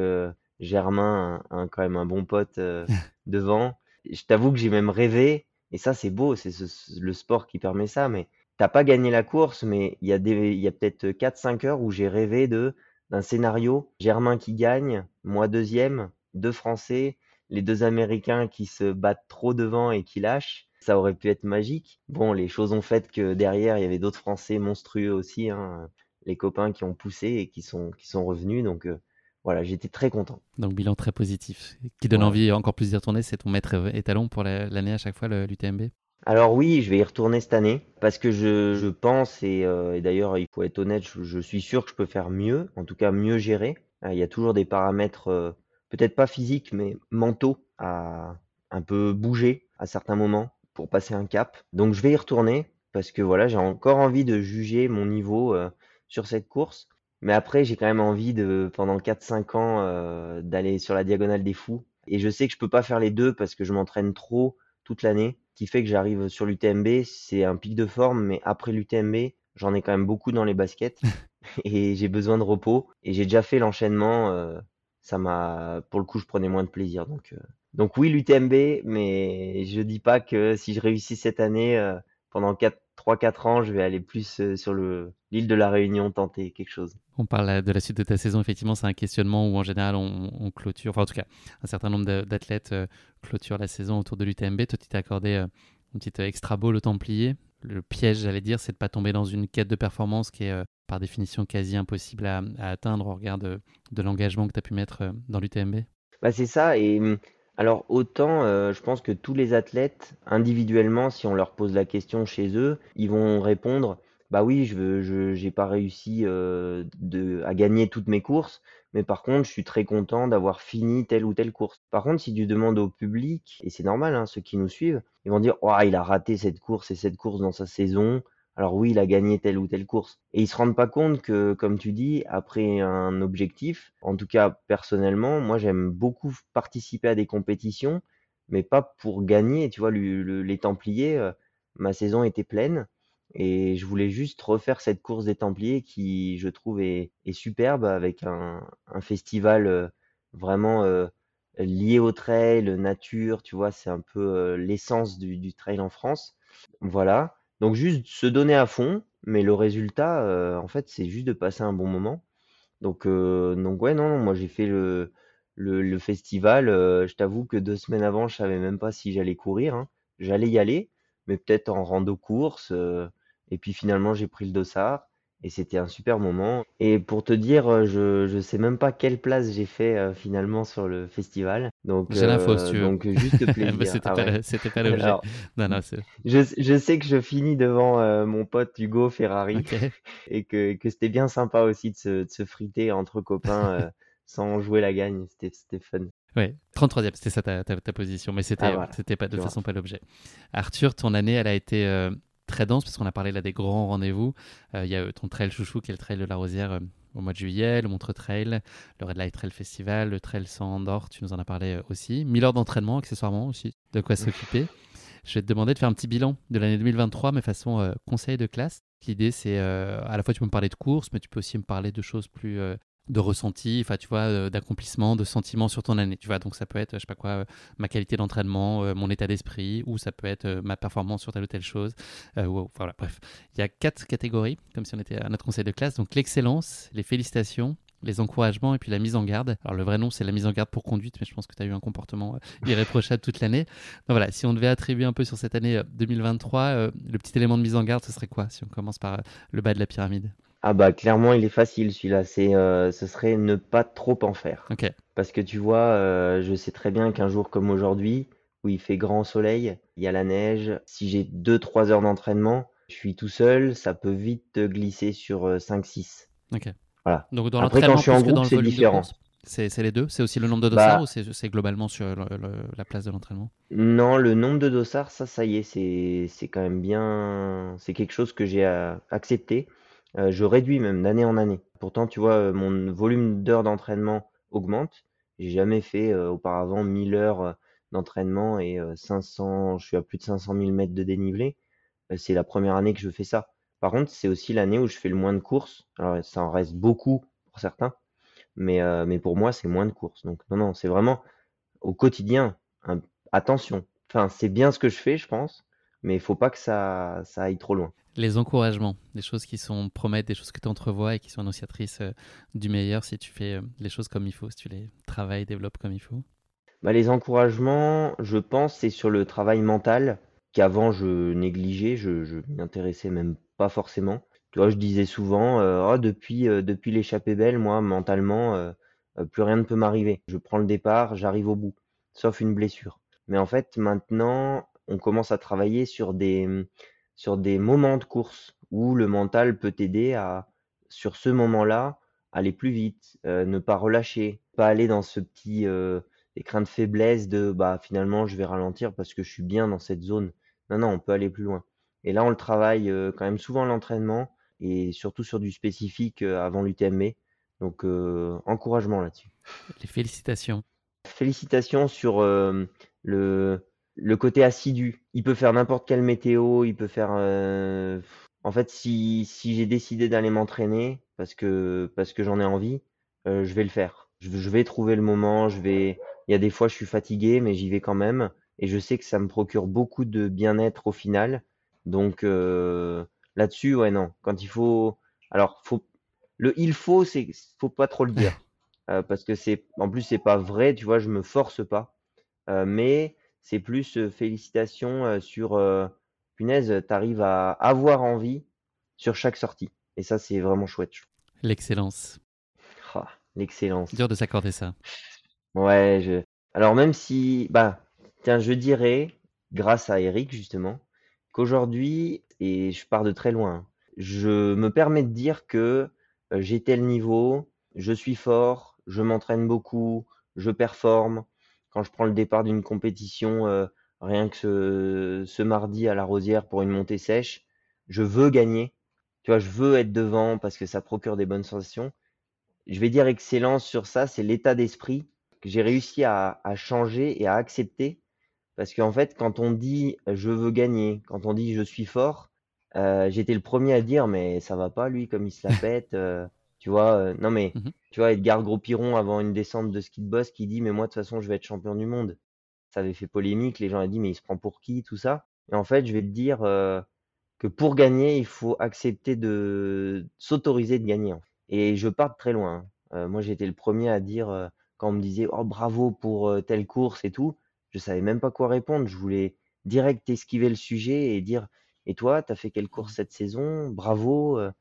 Germain, un un quand même un bon pote, *laughs* devant. Je t'avoue que j'ai même rêvé et ça c'est beau, c'est ce le sport qui permet ça, mais tu pas gagné la course, mais il y a des il y a peut-être, quatre cinq heures où j'ai rêvé de d'un scénario, Germain qui gagne, moi deuxième, 2 Français, les 2 Américains qui se battent trop devant et qui lâchent. Ça aurait pu être magique. Bon, les choses ont fait que derrière, il y avait d'autres Français monstrueux aussi, hein, les copains qui ont poussé et qui sont qui sont revenus donc heu, voilà, j'étais très content. Donc bilan très positif, qui donne envie encore plus d'y retourner, c'est ton maître étalon pour l'année à chaque fois, l'UTMB? Alors oui, je vais y retourner cette année parce que je je pense et et d'ailleurs il faut être honnête, je je suis sûr que je peux faire mieux, en tout cas mieux gérer. Il y a toujours des paramètres, peut-être pas physiques, mais mentaux à un peu bouger à certains moments pour passer un cap. Donc je vais y retourner parce que voilà, j'ai encore envie de juger mon niveau, heu, sur cette course. Mais après, j'ai quand même envie de pendant 4-5 ans, heu, d'aller sur la Diagonale des Fous et je sais que je peux pas faire les 2 parce que je m'entraîne trop toute l'année, qui fait que j'arrive sur l'UTMB, c'est un pic de forme, mais après l'UTMB, j'en ai quand même beaucoup dans les baskets *laughs* et j'ai besoin de repos et j'ai déjà fait l'enchaînement, heu, ça m'a pour le coup, je prenais moins de plaisir donc heu, donc oui, l'UTMB, mais je dis pas que si je réussis cette année, heu, pendant 4 3-4 ans, je vais aller plus, heu, sur le l'île de la Réunion tenter quelque chose. On parle de la suite de ta saison, effectivement, c'est un questionnement où en général on, clôture, enfin en tout cas, un certain nombre d'athlètes euh, clôturent la saison autour de l'UTMB. Toi, tu t'es accordé euh, une petite extra ball au Templier. Le piège, j'allais dire, c'est de pas tomber dans une quête de performance qui est euh, par définition quasi impossible à, atteindre au regard de, l'engagement que tu as pu mettre dans l'UTMB. Bah c'est ça, et hum, alors autant, euh, je pense que tous les athlètes, individuellement, si on leur pose la question chez eux, ils vont répondre: «Bah oui, je j'ai pas réussi, euh, à gagner toutes mes courses, mais par contre, je suis très content d'avoir fini telle ou telle course». Par contre, si tu demandes au public, et c'est normal, hein, ceux qui nous suivent, ils vont dire: «Oh, il a raté cette course et cette course dans sa saison, alors oui, il a gagné telle ou telle course et ils se rendent pas compte que, comme tu dis, après un objectif, en tout cas personnellement, moi j'aime beaucoup participer à des compétitions, mais pas pour gagner. Tu vois, les Templiers, euh, ma saison était pleine et je voulais juste refaire cette course des Templiers qui, je trouve, est, superbe avec un, festival euh, vraiment euh, lié au trail, nature, tu vois, c'est un peu l'essence du, du trail en France. Voilà. Donc juste se donner à fond, mais le résultat, heu, en fait, c'est juste de passer un bon moment. Donc heu, donc ouais, non, moi j'ai fait le le festival, heu, je t'avoue que deux semaines avant, je savais même pas si j'allais courir, hein. J'allais y aller, mais peut-être en rando course, et puis finalement j'ai pris le dossard et c'était un super moment et pour te dire, euh, je je sais même pas quelle place j'ai fait, heu, finalement sur le festival. Donc J'ai l'info si euh, tu veux. donc juste *laughs* plaisir. Bah, c'était ah pas l'objet. Non, non, je je sais que je finis devant, mon pote Hugo Ferrari *laughs* et que que c'était bien sympa aussi de se de se friter entre copains, *laughs* sans jouer la gagne. C'était c'était fun. Ouais, 33e, c'était ça ta, ta, ta, position, mais c'était ah, c'était pas de toute façon pas l'objet. Arthur, ton année, elle a été euh, très dense, parce qu'on a parlé là des grands rendez-vous. Euh, il y a euh, ton trail chouchou qui est le trail de la Rosière euh, au mois de juillet, le Montre Trail, le Red Light Trail Festival, le Trail sans Andorre, tu nous en as parlé aussi. 1000 heures d'entraînement, accessoirement aussi, de quoi s'occuper. Je vais te demander de faire un petit bilan de l'année 2023, mais façon conseil de classe. L'idée, c'est à la fois tu peux me parler de course, mais tu peux aussi me parler de choses plus de ressenti, enfin tu vois, euh, d'accomplissement, de sentiments sur ton année. Tu vois, donc ça peut être, je sais pas quoi, euh, ma qualité d'entraînement, euh, mon état d'esprit, ou ça peut être ma performance sur telle ou telle chose. voilà, bref, il y a quatre catégories, comme si on était à notre conseil de classe. Donc l'excellence, les félicitations, les encouragements et puis la mise en garde. Alors le vrai nom c'est la mise en garde pour conduite, mais je pense que tu as eu un comportement irréprochable toute l'année. Donc voilà, si on devait attribuer un peu sur cette année 2023, le petit élément de mise en garde, ce serait quoi si on commence par le bas de la pyramide? Ah bah clairement il est facile celui-là, c'est euh, ce serait ne pas trop en faire. Ok. Parce que tu vois, euh, je sais très bien qu'un jour comme aujourd'hui, où il fait grand soleil, il y a la neige, si j'ai 2-3 heures d'entraînement, je suis tout seul, ça peut vite glisser sur 5-6. Euh, ok. Voilà. Donc dans Après quand je suis en groupe, c'est différent. C'est les deux? C'est aussi le nombre de Bah dossards ou c'est globalement sur le- le- la place de l'entraînement? Non, le nombre de dossards, ça, ça y est, c'est c'est quand même bien, c'est quelque chose que j'ai accepté. Euh, je réduis même d'année en année. Pourtant, tu vois, euh, mon volume d'heures d'entraînement augmente. J'ai jamais fait euh, auparavant 1000 heures d'entraînement et euh, 500, je suis à plus de 500 000 mètres de dénivelé. C'est la première année que je fais ça. Par contre, c'est aussi l'année où je fais le moins de courses. Alors, ça en reste beaucoup pour certains, mais, mais pour moi, c'est moins de courses. Donc, non, non, c'est vraiment au quotidien. attention. Enfin, c'est bien ce que je fais, je pense, mais il faut pas que ça, ça aille trop loin. Les encouragements, des choses qui sont promettent, des choses que tu entrevois et qui sont annonciatrices euh, du meilleur si tu fais euh, les choses comme il faut, si tu les travailles, développes comme il faut. Bah, les encouragements, je pense, c'est sur le travail mental qu'avant je négligeais, je, je m'y intéressais même pas forcément. Tu vois, je disais souvent, euh, Oh, depuis, depuis l'échappée belle, moi, mentalement, plus rien ne peut m'arriver. Je prends le départ, j'arrive au bout, sauf une blessure. Mais en fait, maintenant, on commence à travailler sur des, sur des moments de course où le mental peut t'aider à, sur ce moment-là, aller plus vite, euh, ne pas relâcher, pas aller dans ce petit, euh, des craintes de faiblesse de bah finalement je vais ralentir parce que je suis bien dans cette zone. Non, non, on peut aller plus loin. Et là, on le travaille euh, quand même souvent à l'entraînement et surtout sur du spécifique euh, avant l'UTMB. Donc, encouragement là-dessus. Les félicitations. Félicitations sur le, le côté assidu. Il peut faire n'importe quelle météo, il peut faire... euh, En fait, si, si j'ai décidé d'aller m'entraîner parce que, parce que j'en ai envie, euh, je vais le faire. Je, je vais trouver le moment, je vais... Il y a des fois, je suis fatigué, mais j'y vais quand même. Et je sais que ça me procure beaucoup de bien-être au final. Donc euh, là-dessus, ouais, non. Quand il faut... Alors, faut... le il faut, c'est faut pas trop le dire. *laughs* Euh, parce que c'est en plus c'est pas vrai, tu vois, je me force pas. Euh, mais c'est plus euh, félicitations euh, sur euh, punaise, t'arrives à avoir envie sur chaque sortie. Et ça, c'est vraiment chouette. je L'excellence. Ah, l'excellence. Dur de s'accorder ça. Ouais, je... Alors même si, bah, tiens, je dirais, grâce à Eric justement, qu'aujourd'hui, et je pars de très loin, je me permets de dire que j'ai tel niveau, je suis fort, je m'entraîne beaucoup, je performe. Quand je prends le départ d'une compétition, euh, rien que ce, ce mardi à la Rosière pour une montée sèche, je veux gagner. Tu vois, je veux être devant parce que ça procure des bonnes sensations. Je vais dire excellence sur ça, c'est l'état d'esprit que j'ai réussi à, à changer et à accepter. Parce qu'en fait, quand on dit je veux gagner, quand on dit je suis fort, euh, j'étais le premier à dire mais ça va pas lui comme il se la *laughs* pète. euh, tu vois, euh, non mais Mhm. tu vois, Edgar Gros-Piron avant une descente de ski de boss qui dit mais moi de toute façon je vais être champion du monde. Ça avait fait polémique, les gens ont dit mais il se prend pour qui, tout ça? Et en fait, je vais te dire euh, que pour gagner, il faut accepter de s'autoriser de gagner. en fait. Et je pars de très loin. hein. Euh, moi, été le premier à dire euh, quand on me disait oh bravo pour euh, telle course et tout, je savais même pas quoi répondre. Je voulais direct esquiver le sujet et dire et toi, t'as fait quelle course cette saison? Bravo. euh.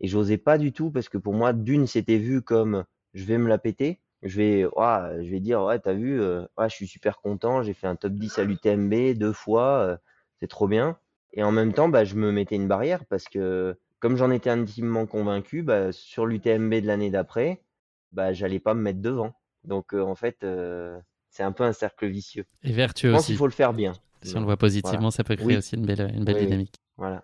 Et j'osais pas du tout parce que pour moi, d'une, c'était vu comme je vais me la péter. Je vais, ouah, je vais dire, ouais, t'as vu, euh, ouais, je suis super content, j'ai fait un top 10 à l'UTMB deux fois, euh, c'est trop bien. Et en même temps, bah, je me mettais une barrière parce que comme j'en étais intimement convaincu, bah, sur l'UTMB de l'année d'après, bah, j'allais pas me mettre devant. Donc euh, en fait, euh, c'est un peu un cercle vicieux. Et Je vertueux pense aussi. qu'il faut le faire bien. Si on le voit positivement, Voilà. ça peut créer Oui. aussi une belle, une belle oui. dynamique. Voilà.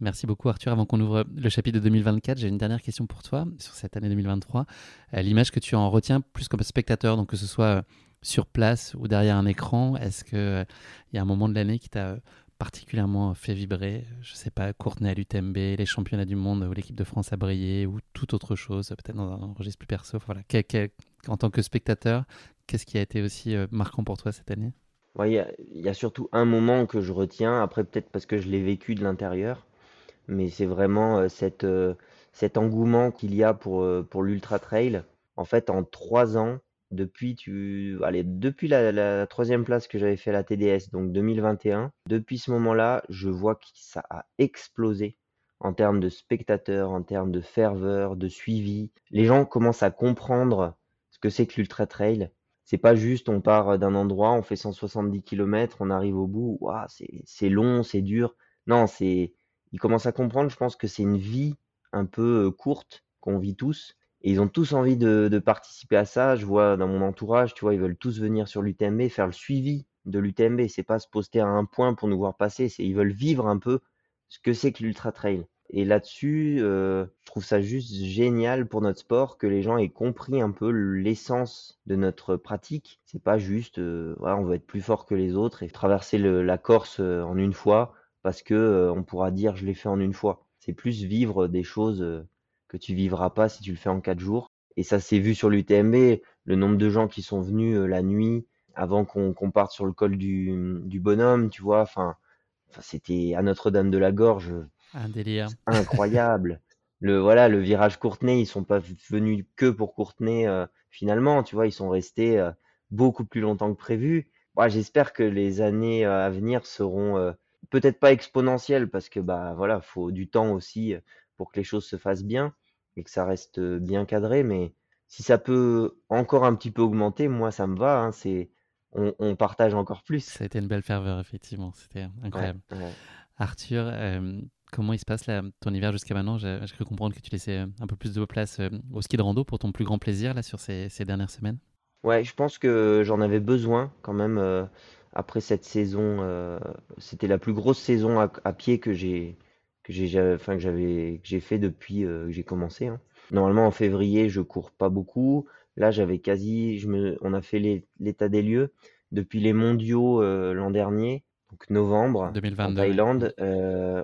Merci beaucoup Arthur. Avant qu'on ouvre le chapitre de 2024, j'ai une dernière question pour toi sur cette année 2023. Euh, L'image que tu en retiens plus comme spectateur, donc que ce soit euh, sur place ou derrière un écran, est-ce qu'il y a un moment de l'année qui t'a euh, particulièrement fait vibrer? Je sais pas, Courtenay à l'UTMB, les championnats du monde où l'équipe de France a brillé ou toute autre chose, peut-être dans un registre plus perso. En tant que spectateur, qu'est-ce qui a été aussi euh, marquant pour toi cette année? Il y a surtout un moment que je retiens, après peut-être parce que je l'ai vécu de l'intérieur, mais c'est vraiment euh, cette, euh, cet engouement qu'il y a pour, euh, pour l'ultra trail. En fait, en trois ans, depuis, tu, allez, depuis la, troisième place que j'avais fait à la TDS, donc 2021, depuis ce moment-là, je vois que ça a explosé en termes de spectateurs, en termes de ferveur, de suivi. Les gens commencent à comprendre ce que c'est que l'ultra trail. C'est pas juste on part d'un endroit, on fait 170 km, on arrive au bout, c'est c'est long, c'est dur. Non, c'est ils commencent à comprendre, je pense que c'est une vie un peu courte qu'on vit tous Et ils ont tous envie de, participer à ça. Je vois dans mon entourage, tu vois, ils veulent tous venir sur l'UTMB, faire le suivi de l'UTMB. C'est pas se poster à un point pour nous voir passer, c'est ils veulent vivre un peu ce que c'est que l'ultra trail. Et là-dessus, je trouve ça juste génial pour notre sport que les gens aient compris un peu l'essence de notre pratique. C'est pas juste, voilà, on veut être plus fort que les autres et traverser la Corse en une fois parce que euh, on pourra dire je l'ai fait en une fois. C'est plus vivre des choses euh, que tu vivras pas si tu le fais en quatre jours. Et ça s'est vu sur l'UTMB, le nombre de gens qui sont venus euh, la nuit avant qu'on qu'on parte sur le col du, du bonhomme, tu vois. Enfin, c'était à Notre-Dame de la Gorge Un délire. incroyable. Le voilà, le virage Courtenay, ils sont pas venus que pour Courtenay euh, finalement, tu vois, ils sont restés euh, beaucoup plus longtemps que prévu. J'espère que les années euh, à venir seront euh, peut-être pas exponentielles parce que bah voilà, faut du temps aussi pour que les choses se fassent bien et que ça reste bien cadré. Mais si ça peut encore un petit peu augmenter, moi ça me va. hein, c'est on, on partage encore plus. Ça a été une belle ferveur, effectivement. C'était incroyable. ouais. Arthur, euh, comment il se passe là, ton hiver jusqu'à maintenant? J'ai cru comprendre que tu laissais un peu plus de place euh, au ski de rando pour ton plus grand plaisir là sur ces, ces dernières semaines. Ouais, je pense que j'en avais besoin quand même euh, après cette saison. euh, c'était la plus grosse saison à, à pied que j'ai que j'ai ja- enfin que j'avais que j'ai fait depuis euh, que j'ai commencé. hein. Normalement en février je cours pas beaucoup. Là j'avais quasi, je me, on a fait l'état des lieux depuis les mondiaux euh, l'an dernier, donc novembre en 2022, ouais. Thaïlande.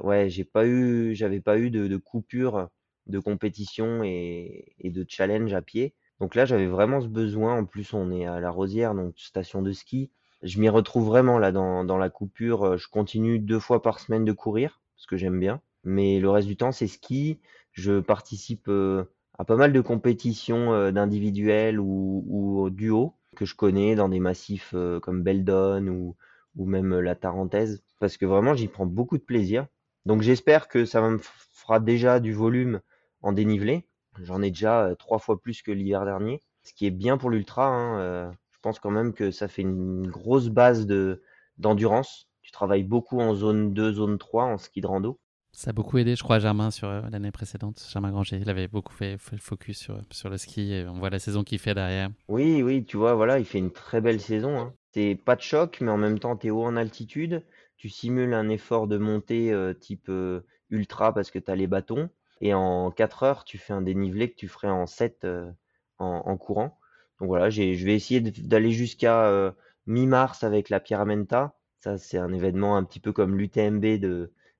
Ouais, j'ai pas eu, j'avais pas eu de, de coupure de compétition et, et de challenge à pied. Donc là, j'avais vraiment ce besoin. En plus, on est à La Rosière, donc station de ski. Je m'y retrouve vraiment là dans, la coupure. Euh, Je continue deux fois par semaine de courir, parce que j'aime bien. Mais le reste du temps, c'est ski. Je participe euh, à pas mal de compétitions euh, d'individuels ou, ou duo que je connais dans des massifs comme Beldon ou, ou même la Tarentaise, parce que vraiment, j'y prends beaucoup de plaisir. Donc j'espère que ça me fera déjà du volume en dénivelé. J'en ai déjà trois fois plus que l'hiver dernier, ce qui est bien pour l'ultra. hein, pense quand même que ça fait une grosse base de d'endurance. Tu travailles beaucoup en zone 2, zone 3 en ski de rando. Ça a beaucoup aidé, je crois, Germain sur euh, l'année précédente. Germain Granger, il avait beaucoup fait, fait le focus sur, sur le ski et on voit la saison qu'il fait derrière. Oui, oui, tu vois, voilà, il fait une très belle saison. Hein. C'est pas de choc, mais en même temps, tu es haut en altitude. Tu simules un effort de montée euh, type euh, ultra parce que tu as les bâtons. Et en 4 heures, tu fais un dénivelé que tu ferais en 7 euh, en, en courant. Donc voilà, je vais essayer d'aller jusqu'à euh, mi-mars avec la Pyramenta. Ça, c'est un événement un petit peu comme l'UTMB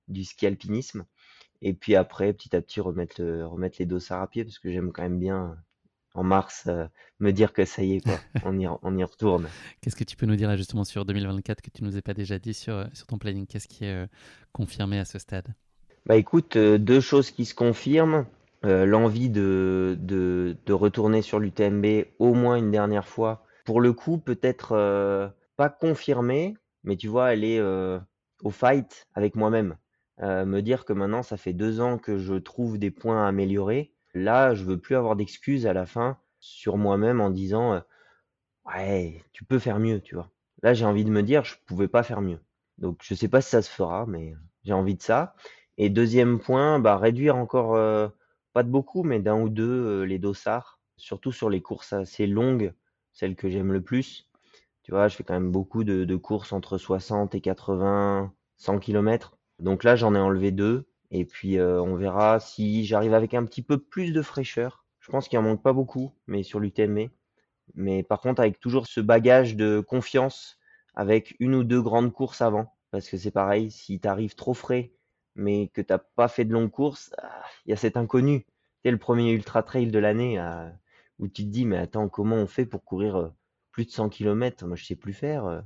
du ski alpinisme. Et puis après, petit à petit, remettre, le- remettre les dossards à pied parce que j'aime quand même bien euh, en mars euh, me dire que ça y est, quoi, *laughs* on y, on y retourne. Qu'est-ce que tu peux nous dire là justement sur 2024 que tu nous ai pas déjà dit sur, sur ton planning? Qu'est-ce qui est euh, confirmé à ce stade? Bah écoute, euh, deux choses qui se confirment. Euh, l'envie de, de, retourner sur l'UTMB au moins une dernière fois. Pour le coup, peut-être euh, pas confirmée, mais tu vois, elle est euh, au fight avec moi-même. Me dire que maintenant, ça fait deux ans que je trouve des points à améliorer. Là, je veux plus avoir d'excuses à la fin sur moi-même en disant ouais, tu peux faire mieux, tu vois. Là, j'ai envie de me dire, je pouvais pas faire mieux. Donc, je sais pas si ça se fera, mais j'ai envie de ça. Et deuxième point, bah, réduire encore, pas de beaucoup, mais d'un ou deux, euh, les dossards, surtout sur les courses assez longues, celles que j'aime le plus. Tu vois, je fais quand même beaucoup de, courses entre 60 et 80, 100 km. Donc là, j'en ai enlevé deux. Et puis, euh, on verra si j'arrive avec un petit peu plus de fraîcheur. Je pense qu'il en manque pas beaucoup, mais sur l'UTMB. Mais par contre, avec toujours ce bagage de confiance, avec une ou deux grandes courses avant. Parce que c'est pareil, si tu arrives trop frais, mais que t'as pas fait de longues courses, ah, il y a cet inconnu. C'est le premier ultra trail de l'année euh, où tu te dis, mais attends, comment on fait pour courir euh, plus de 100 km? Moi, je sais plus faire. euh.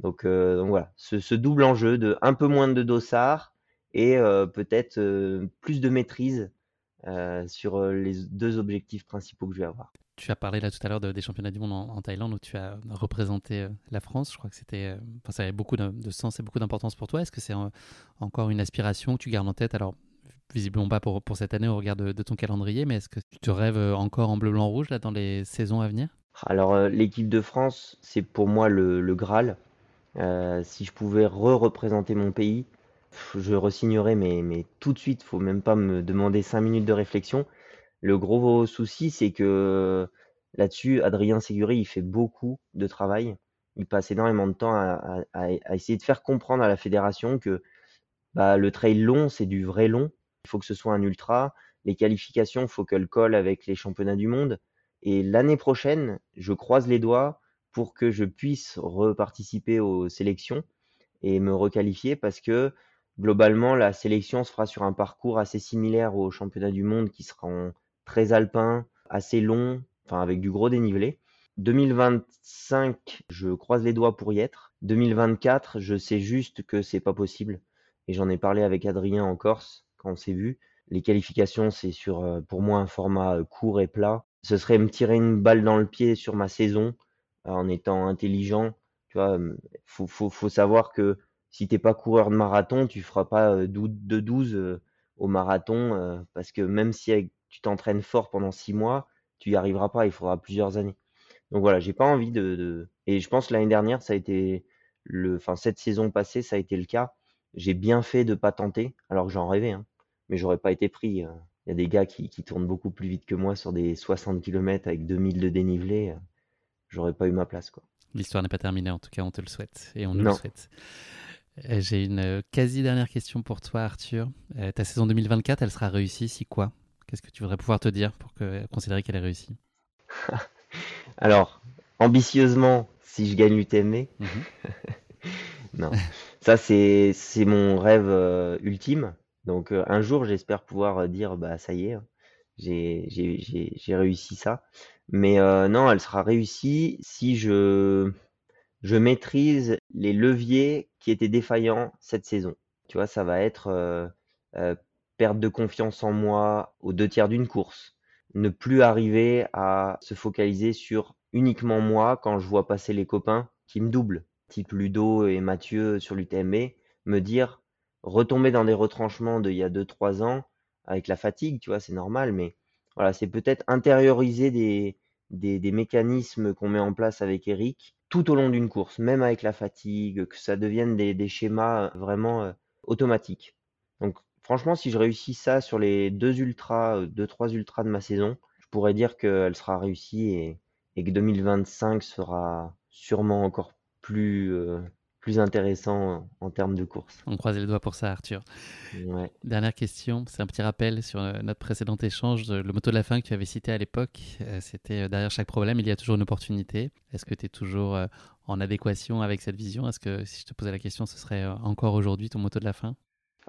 Donc, euh, donc voilà, ce, double enjeu de un peu moins de dossard et euh, peut-être plus de maîtrise sur les deux objectifs principaux que je vais avoir. Tu as parlé là tout à l'heure de- des championnats du monde en, Thaïlande où tu as représenté euh, la France. Je crois que c'était, euh, enfin, ça avait beaucoup de, sens et beaucoup d'importance pour toi. Est-ce que c'est encore une aspiration que tu gardes en tête? Alors, visiblement pas pour, pour cette année au regard de, ton calendrier, mais est-ce que tu te rêves euh, encore en bleu, blanc, rouge là dans les saisons à venir? Alors, l'équipe de France, c'est pour moi le, Graal. Si je pouvais re-représenter mon pays, je resignerais, mais, mais tout de suite, faut même pas me demander cinq minutes de réflexion. Le gros souci, c'est que là-dessus, Adrien Séguré, il fait beaucoup de travail. Il passe énormément de temps à, essayer de faire comprendre à la fédération que bah, le trail long, c'est du vrai long. Il faut que ce soit un ultra. Les qualifications, il faut qu'elles collent avec les championnats du monde. Et l'année prochaine, je croise les doigts pour que je puisse reparticiper aux sélections et me requalifier parce que globalement, la sélection se fera sur un parcours assez similaire aux championnats du monde qui seront très alpins, assez longs, enfin avec du gros dénivelé. 2025, je croise les doigts pour y être. 2024, je sais juste que c'est pas possible. Et j'en ai parlé avec Adrien en Corse quand on s'est vu. Les qualifications, c'est sur, euh, pour moi, un format euh, court et plat. Ce serait me tirer une balle dans le pied sur ma saison euh, en étant intelligent. Tu vois, faut, savoir que si t'es pas coureur de marathon, tu feras pas de 12 au marathon parce que même si tu t'entraînes fort pendant six mois, tu y arriveras pas. Il faudra plusieurs années. Donc voilà, j'ai pas envie de, et je pense que l'année dernière, ça a été le, enfin cette saison passée, ça a été le cas. J'ai bien fait de pas tenter, alors que j'en rêvais, hein, mais j'aurais pas été pris. Il y a des gars qui, qui, tournent beaucoup plus vite que moi sur des 60 km avec 2000 de dénivelé. J'aurais pas eu ma place, quoi. L'histoire n'est pas terminée, en tout cas, on te le souhaite et on nous le souhaite. Euh, j'ai une euh, quasi dernière question pour toi, Arthur. Euh, ta saison 2024, elle sera réussie si quoi? Qu'est-ce que tu voudrais pouvoir te dire pour que, considérer qu'elle est réussie? *laughs* Alors, ambitieusement, si je gagne l'UTMB. Mhm. *laughs* non, ça c'est mon rêve ultime. Donc un jour, j'espère pouvoir dire bah ça y est, hein, j'ai réussi ça. Mais non, elle sera réussie si je je maîtrise les leviers qui étaient défaillants cette saison. Tu vois, ça va être euh, euh, perte de confiance en moi aux deux tiers d'une course, ne plus arriver à se focaliser sur uniquement moi quand je vois passer les copains qui me doublent, type Ludo et Mathieu sur l'UTMB, me dire retomber dans des retranchements d'il y a 2-3 ans avec la fatigue, tu vois, c'est normal, mais voilà, c'est peut-être intérioriser des, des, des mécanismes qu'on met en place avec Eric tout au long d'une course, même avec la fatigue, que ça devienne des, schémas euh, vraiment euh, automatiques. Franchement, si je réussis ça sur les deux ultras, euh, deux, trois ultras de ma saison, je pourrais dire qu'elle sera réussie et, que 2025 sera sûrement encore plus, plus intéressant en termes de course. On croise les doigts pour ça, Arthur. Dernière question, c'est un petit rappel sur euh, notre précédent échange. Le moto de la fin que tu avais cité à l'époque, euh, c'était euh, derrière chaque problème, il y a toujours une opportunité. Est-ce que tu es toujours en adéquation avec cette vision? Est-ce que si je te posais la question, ce serait encore aujourd'hui ton moto de la fin?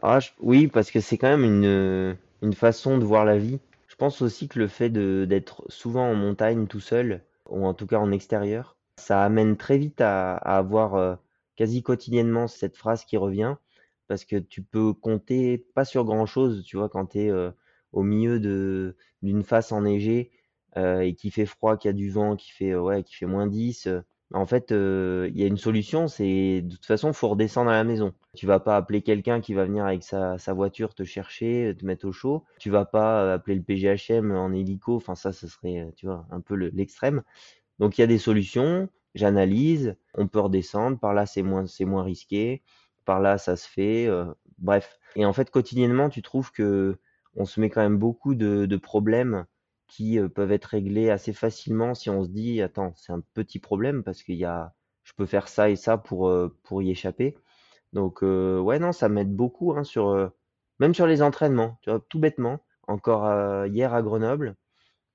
Ah, Oui, parce que c'est quand même une, une façon de voir la vie. Je pense aussi que le fait d'être souvent en montagne tout seul, ou en tout cas en extérieur, ça amène très vite à, avoir quasi quotidiennement cette phrase qui revient parce que tu peux compter pas sur grand chose, tu vois, quand tu es euh, au milieu d'une face enneigée euh, et qui fait froid, qu'il y a du vent, qui fait ouais, qui fait moins 10. Euh, en fait, il y a une solution, c'est de toute façon, faut redescendre à la maison. Tu vas pas appeler quelqu'un qui va venir avec sa, sa voiture te chercher, te mettre au chaud. Tu vas pas appeler le PGHM en hélico. Enfin, ça, ce serait, tu vois, un peu l'extrême. Donc, il y a des solutions j'analyse, on peut redescendre, par là c'est moins, c'est moins risqué, par là ça se fait, euh, bref. Et en fait, quotidiennement, tu trouves que on se met quand même beaucoup de, problèmes qui peuvent être réglés assez facilement si on se dit, attends, c'est un petit problème parce qu'il y a, je peux faire ça et ça pour, y échapper. Donc, ouais, non, ça m'aide beaucoup, hein, sur, même sur les entraînements, tout bêtement. Encore hier à Grenoble,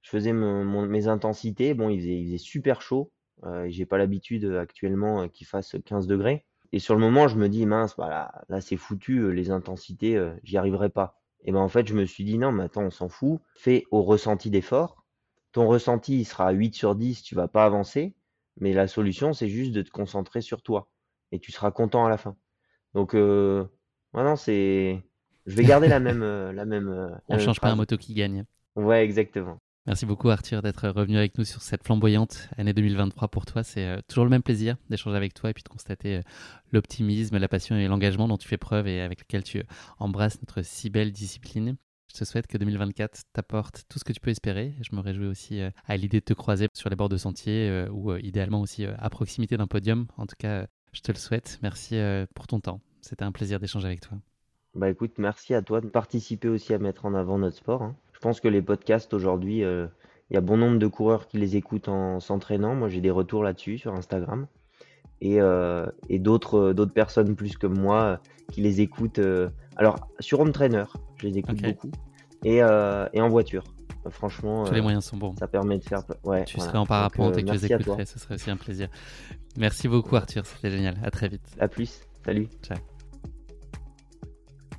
je faisais mes intensités, bon, il faisait, super chaud, euh, j'ai pas l'habitude actuellement qu'il fasse 15 degrés. Et sur le moment, je me dis, mince, bah là c'est foutu, les intensités, j'y arriverai pas. Et ben en fait, je me suis dit, non, mais attends, on s'en fout. Fais au ressenti d'effort. Ton ressenti, il sera à 8 sur 10, tu vas pas avancer. Mais la solution, c'est juste de te concentrer sur toi. Et tu seras content à la fin. Donc, euh, non, c'est. Je vais garder la même. la même *laughs* on change pas un moto qui gagne. Ouais, exactement. Merci beaucoup Arthur d'être revenu avec nous sur cette flamboyante année 2023 pour toi. C'est euh, toujours le même plaisir d'échanger avec toi et puis de constater euh, l'optimisme, la passion et l'engagement dont tu fais preuve et avec lequel tu embrasses notre si belle discipline. Je te souhaite que 2024 t'apporte tout ce que tu peux espérer. Je me réjouis aussi euh, à l'idée de te croiser sur les bords de sentier ou idéalement aussi à proximité d'un podium. En tout cas, je te le souhaite. Merci pour ton temps. C'était un plaisir d'échanger avec toi. Bah écoute, merci à toi de participer aussi à mettre en avant notre sport. Hein. Je pense que les podcasts aujourd'hui, il y a bon nombre de coureurs qui les écoutent en s'entraînant. Moi, j'ai des retours là-dessus sur Instagram. Et, et d'autres d'autres personnes plus que moi qui les écoutent. alors, sur Home Trainer, je les écoute beaucoup. Et, et en voiture. Franchement, tous les moyens sont bons. Ça permet de faire. Ouais, tu serais en parapente et que tu les écouterais, ce serait aussi un plaisir. Merci beaucoup, Arthur. C'était génial. À très vite. À plus. Salut. Ciao.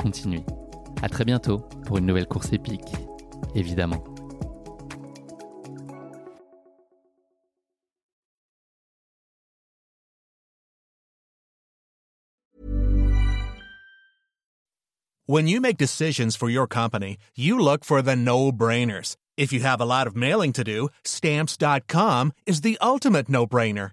continuez. À très bientôt pour une nouvelle course épique, évidemment. When you make decisions for your company, you look for the no-brainers. If you have a lot of mailing to do, stamps.com is the ultimate no-brainer.